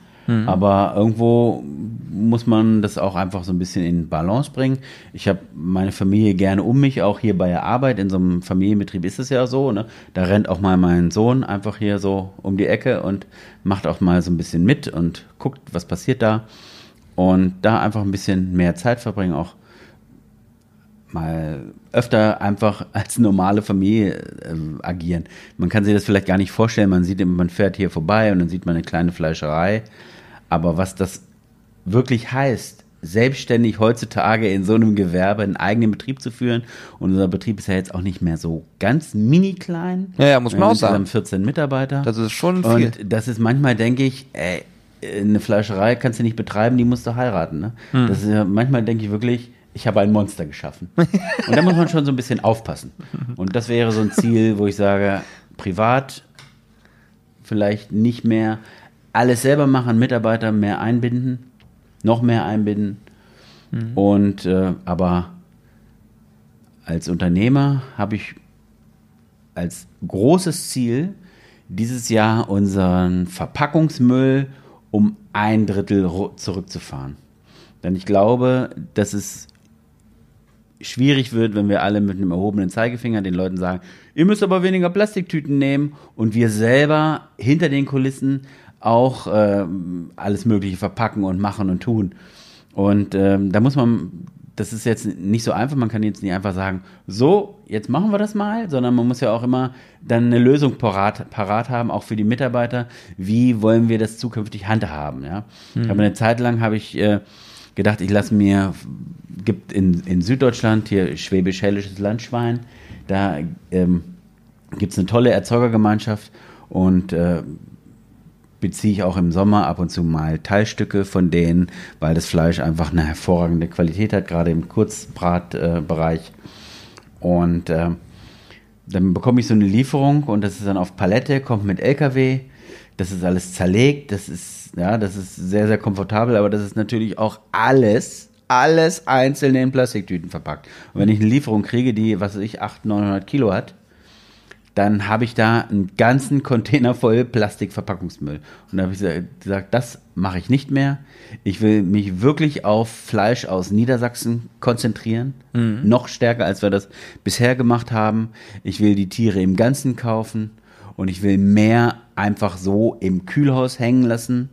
Aber irgendwo muss man das auch einfach so ein bisschen in Balance bringen. Ich habe meine Familie gerne um mich, auch hier bei der Arbeit. In so einem Familienbetrieb ist es ja so. Ne? Da rennt auch mal mein Sohn einfach hier so um die Ecke und macht auch mal so ein bisschen mit und guckt, was passiert da. Und da einfach ein bisschen mehr Zeit verbringen, auch mal öfter einfach [LAUGHS] als normale Familie äh, agieren. Man kann sich das vielleicht gar nicht vorstellen. Man sieht, man fährt hier vorbei und dann sieht man eine kleine Fleischerei. Aber was das wirklich heißt, selbstständig heutzutage in so einem Gewerbe einen eigenen Betrieb zu führen. Und unser Betrieb ist ja jetzt auch nicht mehr so ganz mini klein. Ja, ja, muss man Wir auch haben sagen. insgesamt 14 Mitarbeiter. Das ist schon viel. Und das ist manchmal, denke ich, ey, eine Fleischerei kannst du nicht betreiben, die musst du heiraten. Ne? Hm. Das ist ja, manchmal denke ich wirklich, ich habe ein Monster geschaffen. Und da muss man schon so ein bisschen aufpassen. Und das wäre so ein Ziel, wo ich sage, privat vielleicht nicht mehr alles selber machen, Mitarbeiter mehr einbinden, noch mehr einbinden. Und äh, aber als Unternehmer habe ich als großes Ziel, dieses Jahr unseren Verpackungsmüll um ein Drittel zurückzufahren. Denn ich glaube, dass es schwierig wird, wenn wir alle mit einem erhobenen Zeigefinger den Leuten sagen, ihr müsst aber weniger Plastiktüten nehmen und wir selber hinter den Kulissen auch ähm, alles Mögliche verpacken und machen und tun. Und ähm, da muss man, das ist jetzt nicht so einfach, man kann jetzt nicht einfach sagen, so, jetzt machen wir das mal, sondern man muss ja auch immer dann eine Lösung parat, parat haben, auch für die Mitarbeiter, wie wollen wir das zukünftig handhaben. Ja? Ich habe eine Zeit lang habe ich äh, gedacht, ich lasse mir, gibt in, in Süddeutschland hier schwäbisch-hellisches Landschwein, da ähm, gibt es eine tolle Erzeugergemeinschaft und äh, beziehe ich auch im Sommer ab und zu mal Teilstücke von denen, weil das Fleisch einfach eine hervorragende Qualität hat, gerade im Kurzbratbereich. Bereich. und äh, dann bekomme ich so eine Lieferung und das ist dann auf Palette, kommt mit LKW. Das ist alles zerlegt, das ist, ja, das ist sehr, sehr komfortabel, aber das ist natürlich auch alles, alles einzeln in Plastiktüten verpackt. Und wenn ich eine Lieferung kriege, die, was weiß ich, 800, 900 Kilo hat, dann habe ich da einen ganzen Container voll Plastikverpackungsmüll. Und da habe ich gesagt- das mache ich nicht mehr. Ich will mich wirklich auf Fleisch aus Niedersachsen konzentrieren. Noch stärker, als wir das bisher gemacht haben. Ich will die Tiere im Ganzen kaufen. Und ich will mehr einfach so im Kühlhaus hängen lassen.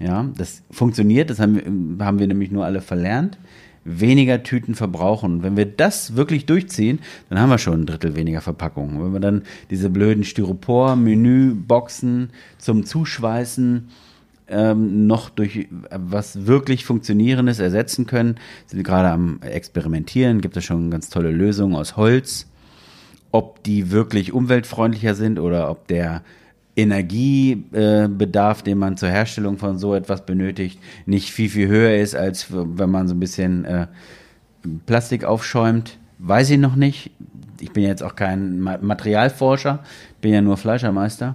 Ja, das funktioniert. Das haben haben wir nämlich nur alle verlernt. Weniger Tüten verbrauchen. Wenn wir das wirklich durchziehen, dann haben wir schon ein Drittel weniger Verpackungen. Wenn wir dann diese blöden Styropor-Menü-Boxen zum Zuschweißen ähm, noch durch äh, was wirklich Funktionierendes ersetzen können, sind wir gerade am Experimentieren. Gibt es schon ganz tolle Lösungen aus Holz ob die wirklich umweltfreundlicher sind oder ob der Energiebedarf, den man zur Herstellung von so etwas benötigt, nicht viel, viel höher ist, als wenn man so ein bisschen äh, Plastik aufschäumt. Weiß ich noch nicht. Ich bin jetzt auch kein Ma Materialforscher, bin ja nur Fleischermeister.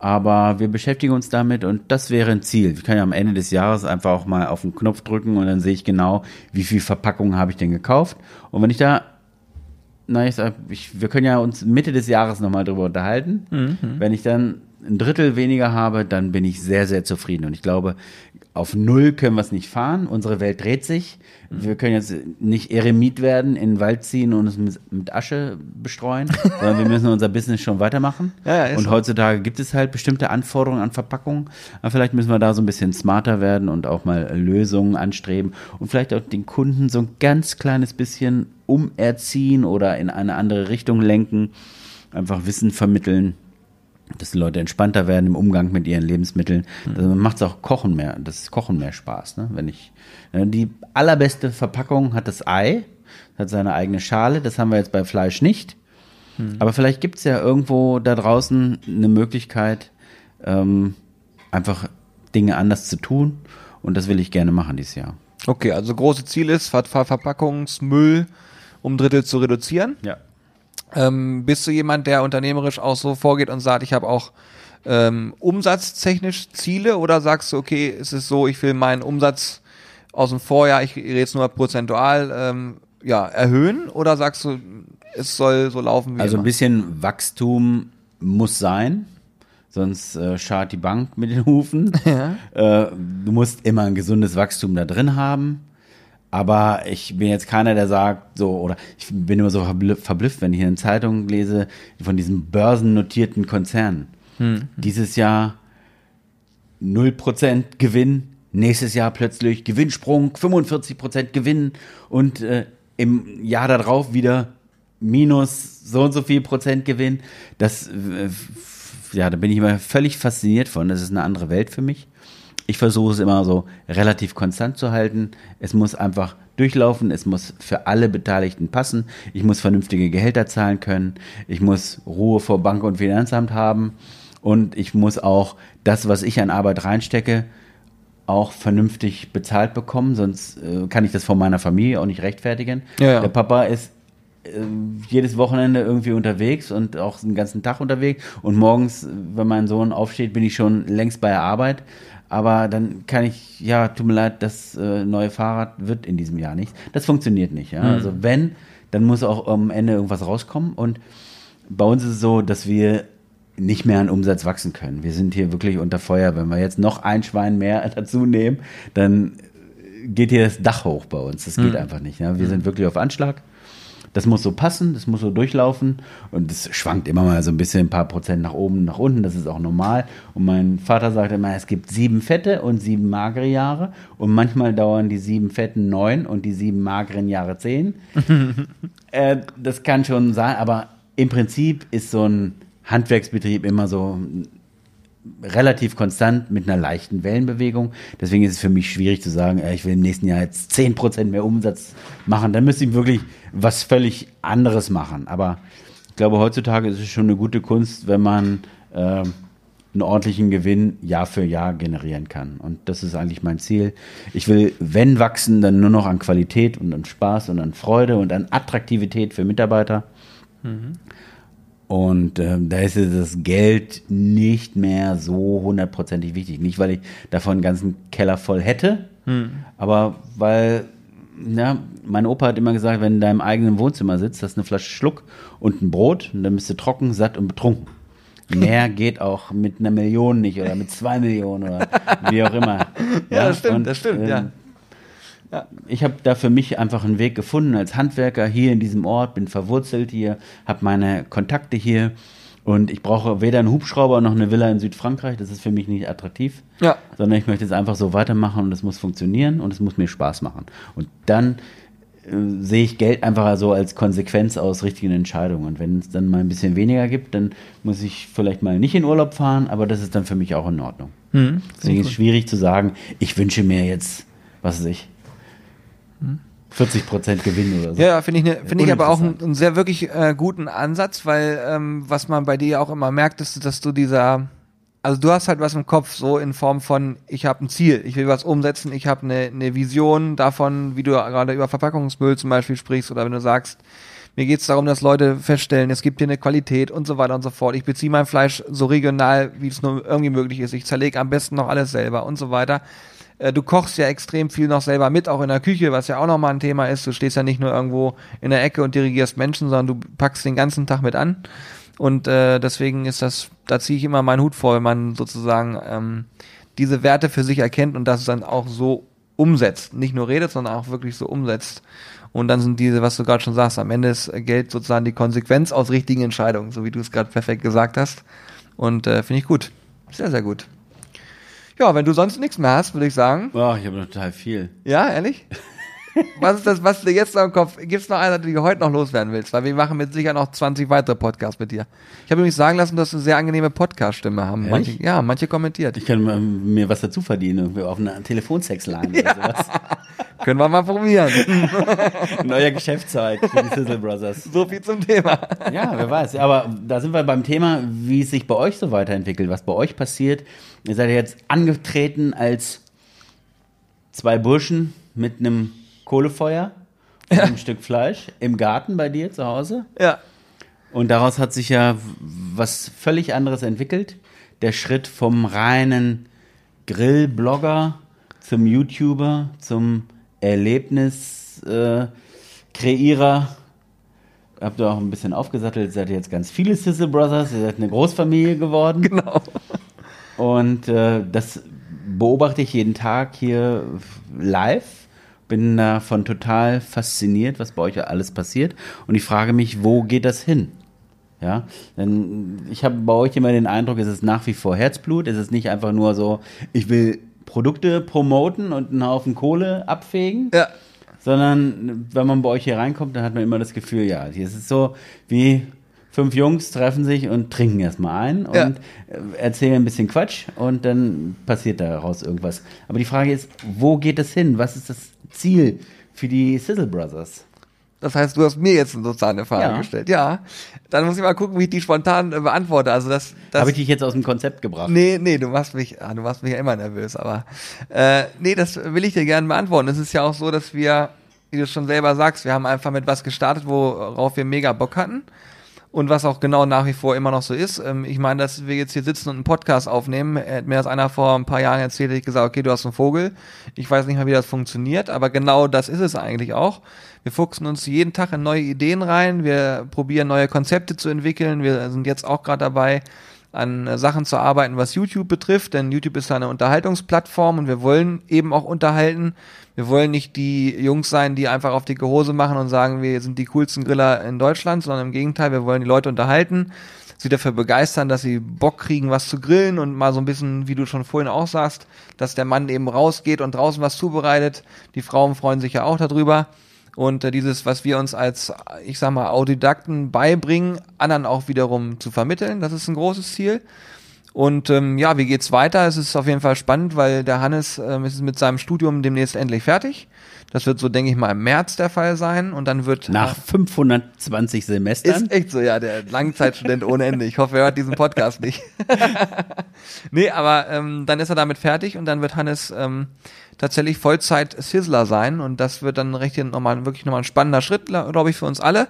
Aber wir beschäftigen uns damit und das wäre ein Ziel. Ich kann ja am Ende des Jahres einfach auch mal auf den Knopf drücken und dann sehe ich genau, wie viel Verpackungen habe ich denn gekauft. Und wenn ich da na, ich wir können ja uns Mitte des Jahres nochmal drüber unterhalten. Wenn ich dann ein Drittel weniger habe, dann bin ich sehr, sehr zufrieden. Und ich glaube, auf Null können wir es nicht fahren. Unsere Welt dreht sich. Wir können jetzt nicht Eremit werden, in den Wald ziehen und es mit, Asche bestreuen, sondern wir müssen unser Business schon weitermachen. [LAUGHS] Ja, ja, und so. heutzutage gibt es halt bestimmte Anforderungen an Verpackungen. Aber vielleicht müssen wir da so ein bisschen smarter werden und auch mal Lösungen anstreben und vielleicht auch den Kunden so ein ganz kleines bisschen umerziehen oder in eine andere Richtung lenken. Einfach Wissen vermitteln, dass die Leute entspannter werden im Umgang mit ihren Lebensmitteln. Dann macht es auch Kochen mehr, das Kochen mehr Spaß. Ne? Wenn ich äh, die allerbeste Verpackung hat das Ei, hat seine eigene Schale. Das haben wir jetzt bei Fleisch nicht. Aber vielleicht gibt es ja irgendwo da draußen eine Möglichkeit, ähm, einfach Dinge anders zu tun. Und das will ich gerne machen dieses Jahr. Okay, also große Ziel ist, Ver Ver Verpackungsmüll um Drittel zu reduzieren. Ja. Ähm, bist du jemand, der unternehmerisch auch so vorgeht und sagt, ich habe auch ähm, umsatztechnisch Ziele oder sagst du, okay, es ist so, ich will meinen Umsatz aus dem Vorjahr, ich rede jetzt nur prozentual, ähm, ja, erhöhen oder sagst du, es soll so laufen wie Also immer? ein bisschen Wachstum muss sein, sonst äh, schart die Bank mit den Hufen. [LAUGHS] Ja. Äh, du musst immer ein gesundes Wachstum da drin haben. Aber ich bin jetzt keiner, der sagt, so, oder ich bin immer so verblü- verblüfft, wenn ich in Zeitungen lese von diesen börsennotierten Konzernen. Dieses Jahr 0% Gewinn, nächstes Jahr plötzlich Gewinnsprung, 45% Gewinn und äh, im Jahr darauf wieder minus so und so viel Prozent Gewinn. Das, äh, ja, da bin ich immer völlig fasziniert von. Das ist eine andere Welt für mich. Ich versuche es immer so relativ konstant zu halten. Es muss einfach durchlaufen. Es muss für alle Beteiligten passen. Ich muss vernünftige Gehälter zahlen können. Ich muss Ruhe vor Bank und Finanzamt haben. Und ich muss auch das, was ich an Arbeit reinstecke, auch vernünftig bezahlt bekommen. Sonst äh, kann ich das von meiner Familie auch nicht rechtfertigen. Ja, ja. Der Papa ist äh, jedes Wochenende irgendwie unterwegs und auch den ganzen Tag unterwegs. Und morgens, wenn mein Sohn aufsteht, bin ich schon längst bei der Arbeit. Aber dann kann ich, ja, tut mir leid, das äh, neue Fahrrad wird in diesem Jahr nicht. Das funktioniert nicht. Ja? Also wenn, dann muss auch am Ende irgendwas rauskommen. Und bei uns ist es so, dass wir nicht mehr an Umsatz wachsen können. Wir sind hier wirklich unter Feuer. Wenn wir jetzt noch ein Schwein mehr [LAUGHS] dazu nehmen, dann geht hier das Dach hoch bei uns. Das geht einfach nicht. Ja? Wir sind wirklich auf Anschlag. Das muss so passen, das muss so durchlaufen und es schwankt immer mal so ein bisschen ein paar Prozent nach oben, nach unten, das ist auch normal. Und mein Vater sagt immer, es gibt sieben fette und sieben magere Jahre und manchmal dauern die sieben fetten neun und die sieben mageren Jahre zehn. [LAUGHS] äh, das kann schon sein, aber im Prinzip ist so ein Handwerksbetrieb immer so relativ konstant mit einer leichten Wellenbewegung. Deswegen ist es für mich schwierig zu sagen, äh, ich will im nächsten Jahr jetzt 10% mehr Umsatz machen. Dann müsste ich wirklich was völlig anderes machen. Aber ich glaube, heutzutage ist es schon eine gute Kunst, wenn man ähm, einen ordentlichen Gewinn Jahr für Jahr generieren kann. Und das ist eigentlich mein Ziel. Ich will, wenn wachsen, dann nur noch an Qualität und an Spaß und an Freude und an Attraktivität für Mitarbeiter. Und ähm, da ist das Geld nicht mehr so hundertprozentig wichtig. Nicht, weil ich davon einen ganzen Keller voll hätte, aber weil, ja, mein Opa hat immer gesagt, wenn du in deinem eigenen Wohnzimmer sitzt, hast du eine Flasche Schluck und ein Brot und dann bist du trocken, satt und betrunken. Mehr [LAUGHS] geht auch mit einer Million nicht oder mit zwei Millionen oder wie auch immer. [LAUGHS] Ja, das stimmt, das stimmt, ja. Ich habe da für mich einfach einen Weg gefunden als Handwerker hier in diesem Ort, bin verwurzelt hier, habe meine Kontakte hier und ich brauche weder einen Hubschrauber noch eine Villa in Südfrankreich, das ist für mich nicht attraktiv, Ja. sondern ich möchte es einfach so weitermachen und es muss funktionieren und es muss mir Spaß machen. Und dann äh, sehe ich Geld einfach so als Konsequenz aus richtigen Entscheidungen. Und wenn es dann mal ein bisschen weniger gibt, dann muss ich vielleicht mal nicht in Urlaub fahren, aber das ist dann für mich auch in Ordnung. Deswegen ist es schwierig zu sagen, ich wünsche mir jetzt, was weiß ich, 40 Prozent Gewinn oder so. Ja, finde ich, ne, finde ich aber auch einen, einen sehr wirklich äh, guten Ansatz, weil ähm, was man bei dir auch immer merkt, ist, dass du dieser, also du hast halt was im Kopf, so in Form von, ich habe ein Ziel, ich will was umsetzen, ich habe eine, eine Vision davon, wie du gerade über Verpackungsmüll zum Beispiel sprichst oder wenn du sagst, mir geht es darum, dass Leute feststellen, es gibt hier eine Qualität und so weiter und so fort. Ich beziehe mein Fleisch so regional, wie es nur irgendwie möglich ist. Ich zerlege am besten noch alles selber und so weiter. Äh, Du kochst ja extrem viel noch selber mit, auch in der Küche, was ja auch nochmal ein Thema ist. Du stehst ja nicht nur irgendwo in der Ecke und dirigierst Menschen, sondern du packst den ganzen Tag mit an. Und äh, deswegen ist das, da ziehe ich immer meinen Hut vor, wenn man sozusagen ähm, diese Werte für sich erkennt und das dann auch so umsetzt. Nicht nur redet, sondern auch wirklich so umsetzt. Und dann sind diese, was du gerade schon sagst, am Ende ist Geld sozusagen die Konsequenz aus richtigen Entscheidungen, so wie du es gerade perfekt gesagt hast. Und äh, finde ich gut. Sehr, sehr gut. Ja, wenn du sonst nichts mehr hast, würde ich sagen. Oh, ich habe noch total viel. Ja, ehrlich? [LAUGHS] was ist das, was dir jetzt noch im Kopf? Gibt es noch eine, die du heute noch loswerden willst? Weil wir machen mit sicher noch 20 weitere Podcasts mit dir. Ich habe übrigens sagen lassen, dass du eine sehr angenehme Podcast-Stimme haben. Manche, ja, manche kommentiert. Ich kann ähm, mir was dazu verdienen, auf einer Telefonsexline oder sowas. [LAUGHS] Können wir mal probieren. [LAUGHS] Neuer Geschäftszweig für die Sizzle Brothers. so viel zum Thema. Ja, wer weiß. Aber da sind wir beim Thema, wie es sich bei euch so weiterentwickelt, was bei euch passiert. Ihr seid ja jetzt angetreten als zwei Burschen mit einem Kohlefeuer und einem Stück Fleisch im Garten bei dir zu Hause. Ja. Und daraus hat sich ja was völlig anderes entwickelt. Der Schritt vom reinen Grillblogger zum YouTuber, zum Erlebniskreierer. Äh, Habt ihr auch ein bisschen aufgesattelt, seid ihr jetzt ganz viele Sizzle Brothers, ihr seid eine Großfamilie geworden. Genau. Und äh, das beobachte ich jeden Tag hier live. Bin davon total fasziniert, was bei euch alles passiert. Und ich frage mich, wo geht das hin? Ja, denn ich habe bei euch immer den Eindruck, es ist nach wie vor Herzblut. Es ist nicht einfach nur so, ich will Produkte promoten und einen Haufen Kohle abfegen. Ja. Sondern wenn man bei euch hier reinkommt, dann hat man immer das Gefühl, ja, hier ist es so wie fünf Jungs treffen sich und trinken erstmal ein und Ja. erzählen ein bisschen Quatsch und dann passiert daraus irgendwas. Aber die Frage ist, wo geht es hin? Was ist das Ziel für die Sizzle Brothers? Das heißt, du hast mir jetzt sozusagen eine Frage Ja. gestellt. Ja. Dann muss ich mal gucken, wie ich die spontan äh, beantworte. Also das, das Habe ich dich jetzt aus dem Konzept gebracht? Nee, nee, du machst mich, ah, du machst mich ja immer nervös, aber äh, nee, das will ich dir gerne beantworten. Es ist ja auch so, dass wir, wie du schon selber sagst, wir haben einfach mit was gestartet, worauf wir mega Bock hatten. Und was auch genau nach wie vor immer noch so ist. Ähm, ich meine, dass wir jetzt hier sitzen und einen Podcast aufnehmen, hätte mir das einer vor ein paar Jahren erzählt, ich gesagt, okay, du hast einen Vogel. Ich weiß nicht mal, wie das funktioniert, aber genau das ist es eigentlich auch. Wir fuchsen uns jeden Tag in neue Ideen rein, wir probieren neue Konzepte zu entwickeln. Wir sind jetzt auch gerade dabei, an äh, Sachen zu arbeiten, was YouTube betrifft, denn YouTube ist eine Unterhaltungsplattform und wir wollen eben auch unterhalten. Wir wollen nicht die Jungs sein, die einfach auf dicke Hose machen und sagen, wir sind die coolsten Griller in Deutschland, sondern im Gegenteil, wir wollen die Leute unterhalten, sie dafür begeistern, dass sie Bock kriegen, was zu grillen und mal so ein bisschen, wie du schon vorhin auch sagst, dass der Mann eben rausgeht und draußen was zubereitet. Die Frauen freuen sich ja auch darüber. Und äh, dieses, was wir uns als, ich sag mal, Autodidakten beibringen, anderen auch wiederum zu vermitteln, das ist ein großes Ziel. Und ähm, ja, wie geht's weiter? Es ist auf jeden Fall spannend, weil der Hannes ähm, ist mit seinem Studium demnächst endlich fertig. Das wird so, denke ich mal, im März der Fall sein. Und dann wird Nach 520 Semestern? ist echt so, ja, der Langzeitstudent ohne Ende. Ich hoffe, er hört diesen Podcast nicht. [LAUGHS] nee, aber ähm, dann ist er damit fertig und dann wird Hannes ähm, tatsächlich Vollzeit-Sizzler sein und das wird dann richtig nochmal, wirklich nochmal ein spannender Schritt, glaube ich, für uns alle.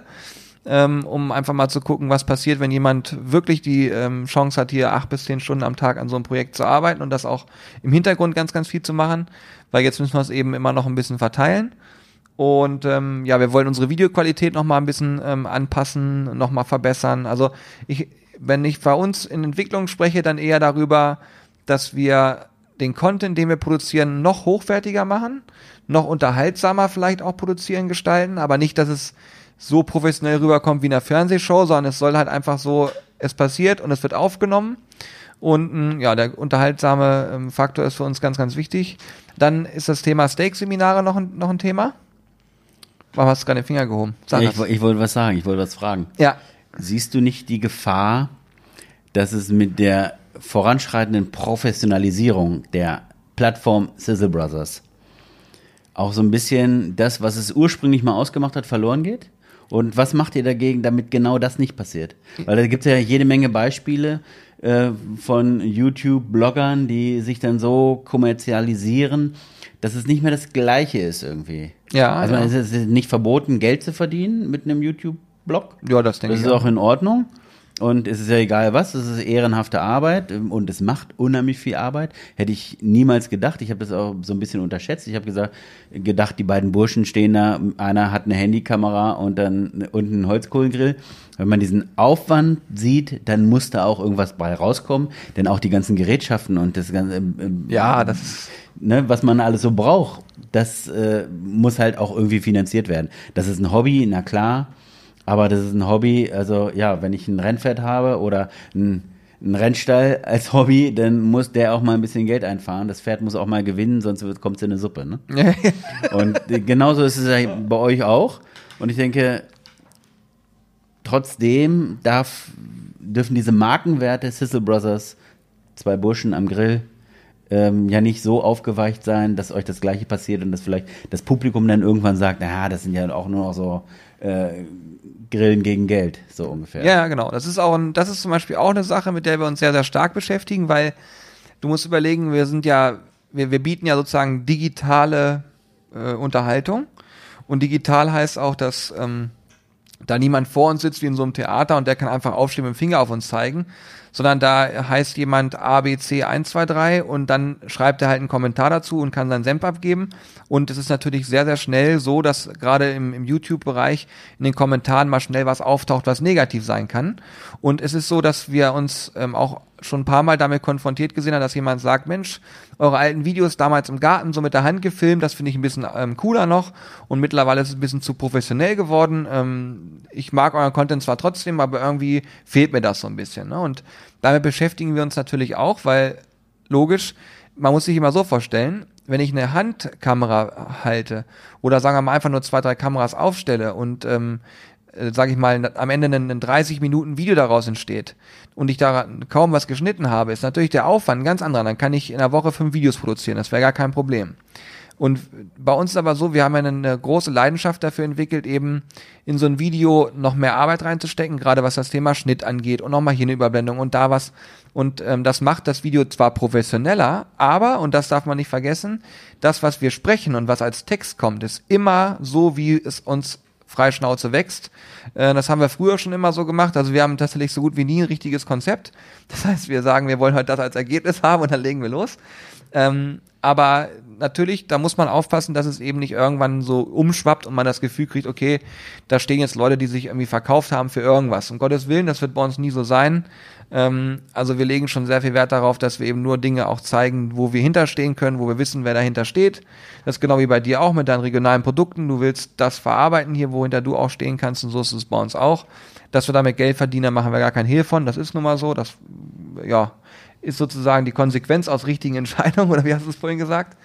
Ähm, um einfach mal zu gucken, was passiert, wenn jemand wirklich die ähm, Chance hat, hier acht bis zehn Stunden am Tag an so einem Projekt zu arbeiten und das auch im Hintergrund ganz, ganz viel zu machen, weil jetzt müssen wir es eben immer noch ein bisschen verteilen. Und ähm, ja, wir wollen unsere Videoqualität noch mal ein bisschen ähm, anpassen, noch mal verbessern. Also ich, wenn ich bei uns in Entwicklung spreche, dann eher darüber, dass wir den Content, den wir produzieren, noch hochwertiger machen, noch unterhaltsamer vielleicht auch produzieren, gestalten, aber nicht, dass es so professionell rüberkommt wie in einer Fernsehshow, sondern es soll halt einfach so, es passiert und es wird aufgenommen. Und mh, ja, der unterhaltsame ähm, Faktor ist für uns ganz, ganz wichtig. Dann ist das Thema Steak-Seminare noch ein, noch ein Thema. Warum hast du gerade den Finger gehoben? Sag ich, das. wo- ich wollte was sagen, ich wollte was fragen. Ja, Siehst du nicht die Gefahr, dass es mit der voranschreitenden Professionalisierung der Plattform Sizzle Brothers auch so ein bisschen das, was es ursprünglich mal ausgemacht hat, verloren geht? Und was macht ihr dagegen, damit genau das nicht passiert? Weil da gibt es ja jede Menge Beispiele äh, von YouTube-Bloggern, die sich dann so kommerzialisieren, dass es nicht mehr das Gleiche ist irgendwie. Ja, Also ja. es ist nicht verboten, Geld zu verdienen mit einem YouTube-Blog. ja, das denke Das ich. ist auch in Ordnung. Und es ist ja egal was, es ist ehrenhafte Arbeit ähm, und es macht unheimlich viel Arbeit. Hätte ich niemals gedacht. Ich habe das auch so ein bisschen unterschätzt. Ich habe gesagt, gedacht, die beiden Burschen stehen da, einer hat eine Handykamera und dann und einen Holzkohlengrill. Wenn man diesen Aufwand sieht, dann muss da auch irgendwas bei rauskommen, denn auch die ganzen Gerätschaften und das ganze ähm, Ja, das ne, was man alles so braucht, das äh, muss halt auch irgendwie finanziert werden. Das ist ein Hobby, na klar, aber das ist ein Hobby, also ja, wenn ich ein Rennpferd habe oder ein, ein Rennstall als Hobby, dann muss der auch mal ein bisschen Geld einfahren. Das Pferd muss auch mal gewinnen, sonst kommt es in eine Suppe. Ne? [LAUGHS] Und äh, genauso ist es ja bei euch auch. Und ich denke, trotzdem darf, dürfen diese Markenwerte Sizzle Brothers, zwei Burschen am Grill, ähm, ja nicht so aufgeweicht sein, dass euch das Gleiche passiert und dass vielleicht das Publikum dann irgendwann sagt, na, das sind ja auch nur noch so äh, Grillen gegen Geld, so ungefähr. Ja, genau. Das ist auch ein, das ist zum Beispiel auch eine Sache, mit der wir uns sehr, sehr stark beschäftigen, weil du musst überlegen, wir sind ja, wir, wir bieten ja sozusagen digitale äh, Unterhaltung. Und digital heißt auch, dass ähm, da niemand vor uns sitzt wie in so einem Theater und der kann einfach aufstehen mit dem Finger auf uns zeigen, sondern da heißt jemand ABC123 und dann schreibt er halt einen Kommentar dazu und kann seinen Senf abgeben. Und es ist natürlich sehr, sehr schnell so, dass gerade im, im YouTube-Bereich in den Kommentaren mal schnell was auftaucht, was negativ sein kann. Und es ist so, dass wir uns ähm, auch schon ein paar Mal damit konfrontiert gesehen haben, dass jemand sagt, Mensch, eure alten Videos damals im Garten so mit der Hand gefilmt, das finde ich ein bisschen ähm, cooler noch und mittlerweile ist es ein bisschen zu professionell geworden. Ähm, ich mag euren Content zwar trotzdem, aber irgendwie fehlt mir das so ein bisschen. Ne? Und damit beschäftigen wir uns natürlich auch, weil logisch, man muss sich immer so vorstellen, wenn ich eine Handkamera halte oder sagen wir mal einfach nur zwei, drei Kameras aufstelle und ähm, äh, sage ich mal, am Ende ein, ein 30 Minuten Video daraus entsteht und ich da kaum was geschnitten habe, ist natürlich der Aufwand ganz anderer. Dann kann ich in einer Woche fünf Videos produzieren, das wäre gar kein Problem. Und bei uns ist aber so, wir haben eine, große Leidenschaft dafür entwickelt, eben in so ein Video noch mehr Arbeit reinzustecken, gerade was das Thema Schnitt angeht und nochmal hier eine Überblendung und da was. Und ähm, das macht das Video zwar professioneller, aber, und das darf man nicht vergessen, das, was wir sprechen und was als Text kommt, ist immer so, wie es uns Freischnauze wächst. Äh, das haben wir früher schon immer so gemacht. Also wir haben tatsächlich so gut wie nie ein richtiges Konzept. Das heißt, wir sagen, wir wollen heute das als Ergebnis haben und dann legen wir los. Ähm, aber natürlich, da muss man aufpassen, dass es eben nicht irgendwann so umschwappt und man das Gefühl kriegt, okay, da stehen jetzt Leute, die sich irgendwie verkauft haben für irgendwas. Um Gottes Willen, das wird bei uns nie so sein. Ähm, also wir legen schon sehr viel Wert darauf, dass wir eben nur Dinge auch zeigen, wo wir hinterstehen können, wo wir wissen, wer dahinter steht. Das ist genau wie bei dir auch mit deinen regionalen Produkten. Du willst das verarbeiten hier, wohinter du auch stehen kannst und so ist es bei uns auch. Dass wir damit Geld verdienen, machen wir gar kein Hehl von. Das ist nun mal so. Das, ja, ist sozusagen die Konsequenz aus richtigen [LAUGHS] Entscheidungen oder wie hast du es vorhin gesagt?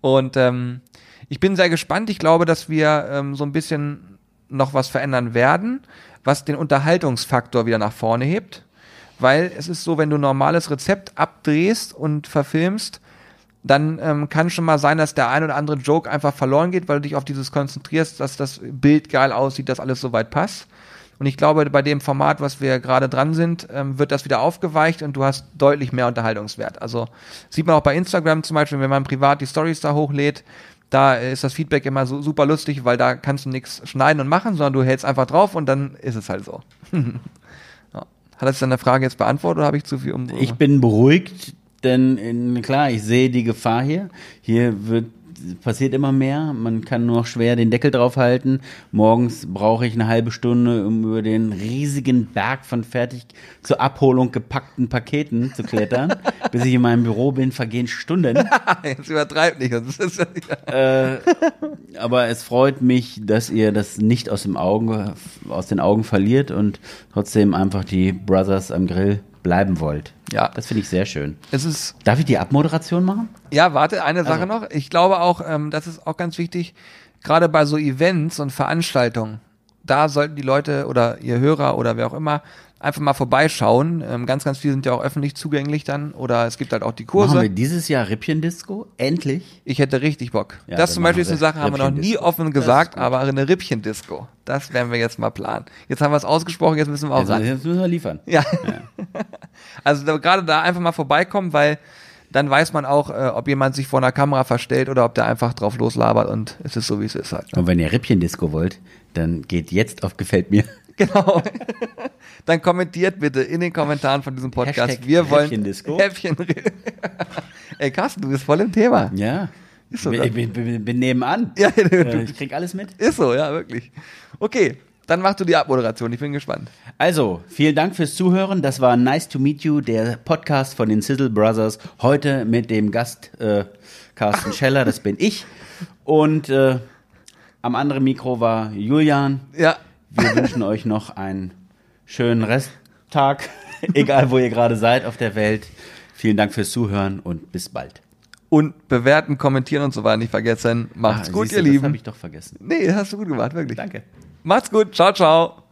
Und ähm, ich bin sehr gespannt. Ich glaube, dass wir ähm, so ein bisschen noch was verändern werden, was den Unterhaltungsfaktor wieder nach vorne hebt weil es ist so, wenn du normales Rezept abdrehst und verfilmst, dann ähm, kann schon mal sein, dass der ein oder andere Joke einfach verloren geht, weil du dich auf dieses konzentrierst, dass das Bild geil aussieht, dass alles soweit passt. Und ich glaube, bei dem Format, was wir gerade dran sind, ähm, wird das wieder aufgeweicht und du hast deutlich mehr Unterhaltungswert. Also sieht man auch bei Instagram zum Beispiel, wenn man privat die Stories da hochlädt, da ist das Feedback immer so super lustig, weil da kannst du nichts schneiden und machen, sondern du hältst einfach drauf und dann ist es halt so. [LAUGHS] Hat das deine Frage jetzt beantwortet oder habe ich zu viel um? Ich bin beruhigt, denn in, klar, ich sehe die Gefahr hier. Hier wird passiert immer mehr. Man kann nur noch schwer den Deckel draufhalten. Morgens brauche ich eine halbe Stunde, um über den riesigen Berg von fertig zur Abholung gepackten Paketen zu klettern. [LAUGHS] Bis ich in meinem Büro bin, vergehen Stunden. [LAUGHS] Jetzt übertreibt nicht. äh, aber es freut mich, dass ihr das nicht aus, dem Augen, aus den Augen verliert und trotzdem einfach die Brothers am Grill bleiben wollt. Ja. Das finde ich sehr schön. Es ist. Darf ich die Abmoderation machen? Ja, warte, eine Sache also. noch. Ich glaube auch, ähm, das ist auch ganz wichtig, gerade bei so Events und Veranstaltungen, da sollten die Leute oder ihr Hörer oder wer auch immer einfach mal vorbeischauen. Ähm, ganz, ganz viele sind ja auch öffentlich zugänglich dann oder es gibt halt auch die Kurse. Machen wir dieses Jahr Rippchen-Disco? Endlich? Ich hätte richtig Bock. Ja, das zum Beispiel ist eine Sache, haben wir noch nie offen gesagt, aber eine Rippchen-Disco. Das werden wir jetzt mal planen. Jetzt haben wir es ausgesprochen, jetzt müssen wir auch jetzt, jetzt müssen wir liefern. Ja. ja. [LAUGHS] also da, gerade da einfach mal vorbeikommen, weil dann weiß man auch, äh, ob jemand sich vor einer Kamera verstellt oder ob der einfach drauf loslabert und es ist so, wie es ist halt. Ne? Und wenn ihr Rippchen-Disco wollt, dann geht jetzt auf Gefällt mir. Genau. [LAUGHS] Dann kommentiert bitte in den Kommentaren von diesem Podcast. Hashtag wir wollen Häppchen-Disco. Häppchen. [LAUGHS] Ey, Carsten, du bist voll im Thema. Ja. Ist so, ich bin, bin, bin nebenan. [LAUGHS] Ja, du, ich krieg alles mit. Ist so, ja, wirklich. Okay, dann machst du die Abmoderation. Ich bin gespannt. Also, vielen Dank fürs Zuhören. Das war Nice to Meet You, der Podcast von den Sizzle Brothers. Heute mit dem Gast äh, Carsten Scheller, das bin ich. Und äh, am anderen Mikro war Julian. Ja. Wir wünschen euch noch einen schönen Resttag, [LAUGHS] egal wo ihr gerade seid auf der Welt. Vielen Dank fürs Zuhören und bis bald. Und bewerten, kommentieren und so weiter nicht vergessen. Macht's ah, gut, ihr du, Lieben. Das habe ich doch vergessen. Nee, hast du gut gemacht, wirklich. Danke. Macht's gut. Ciao, ciao.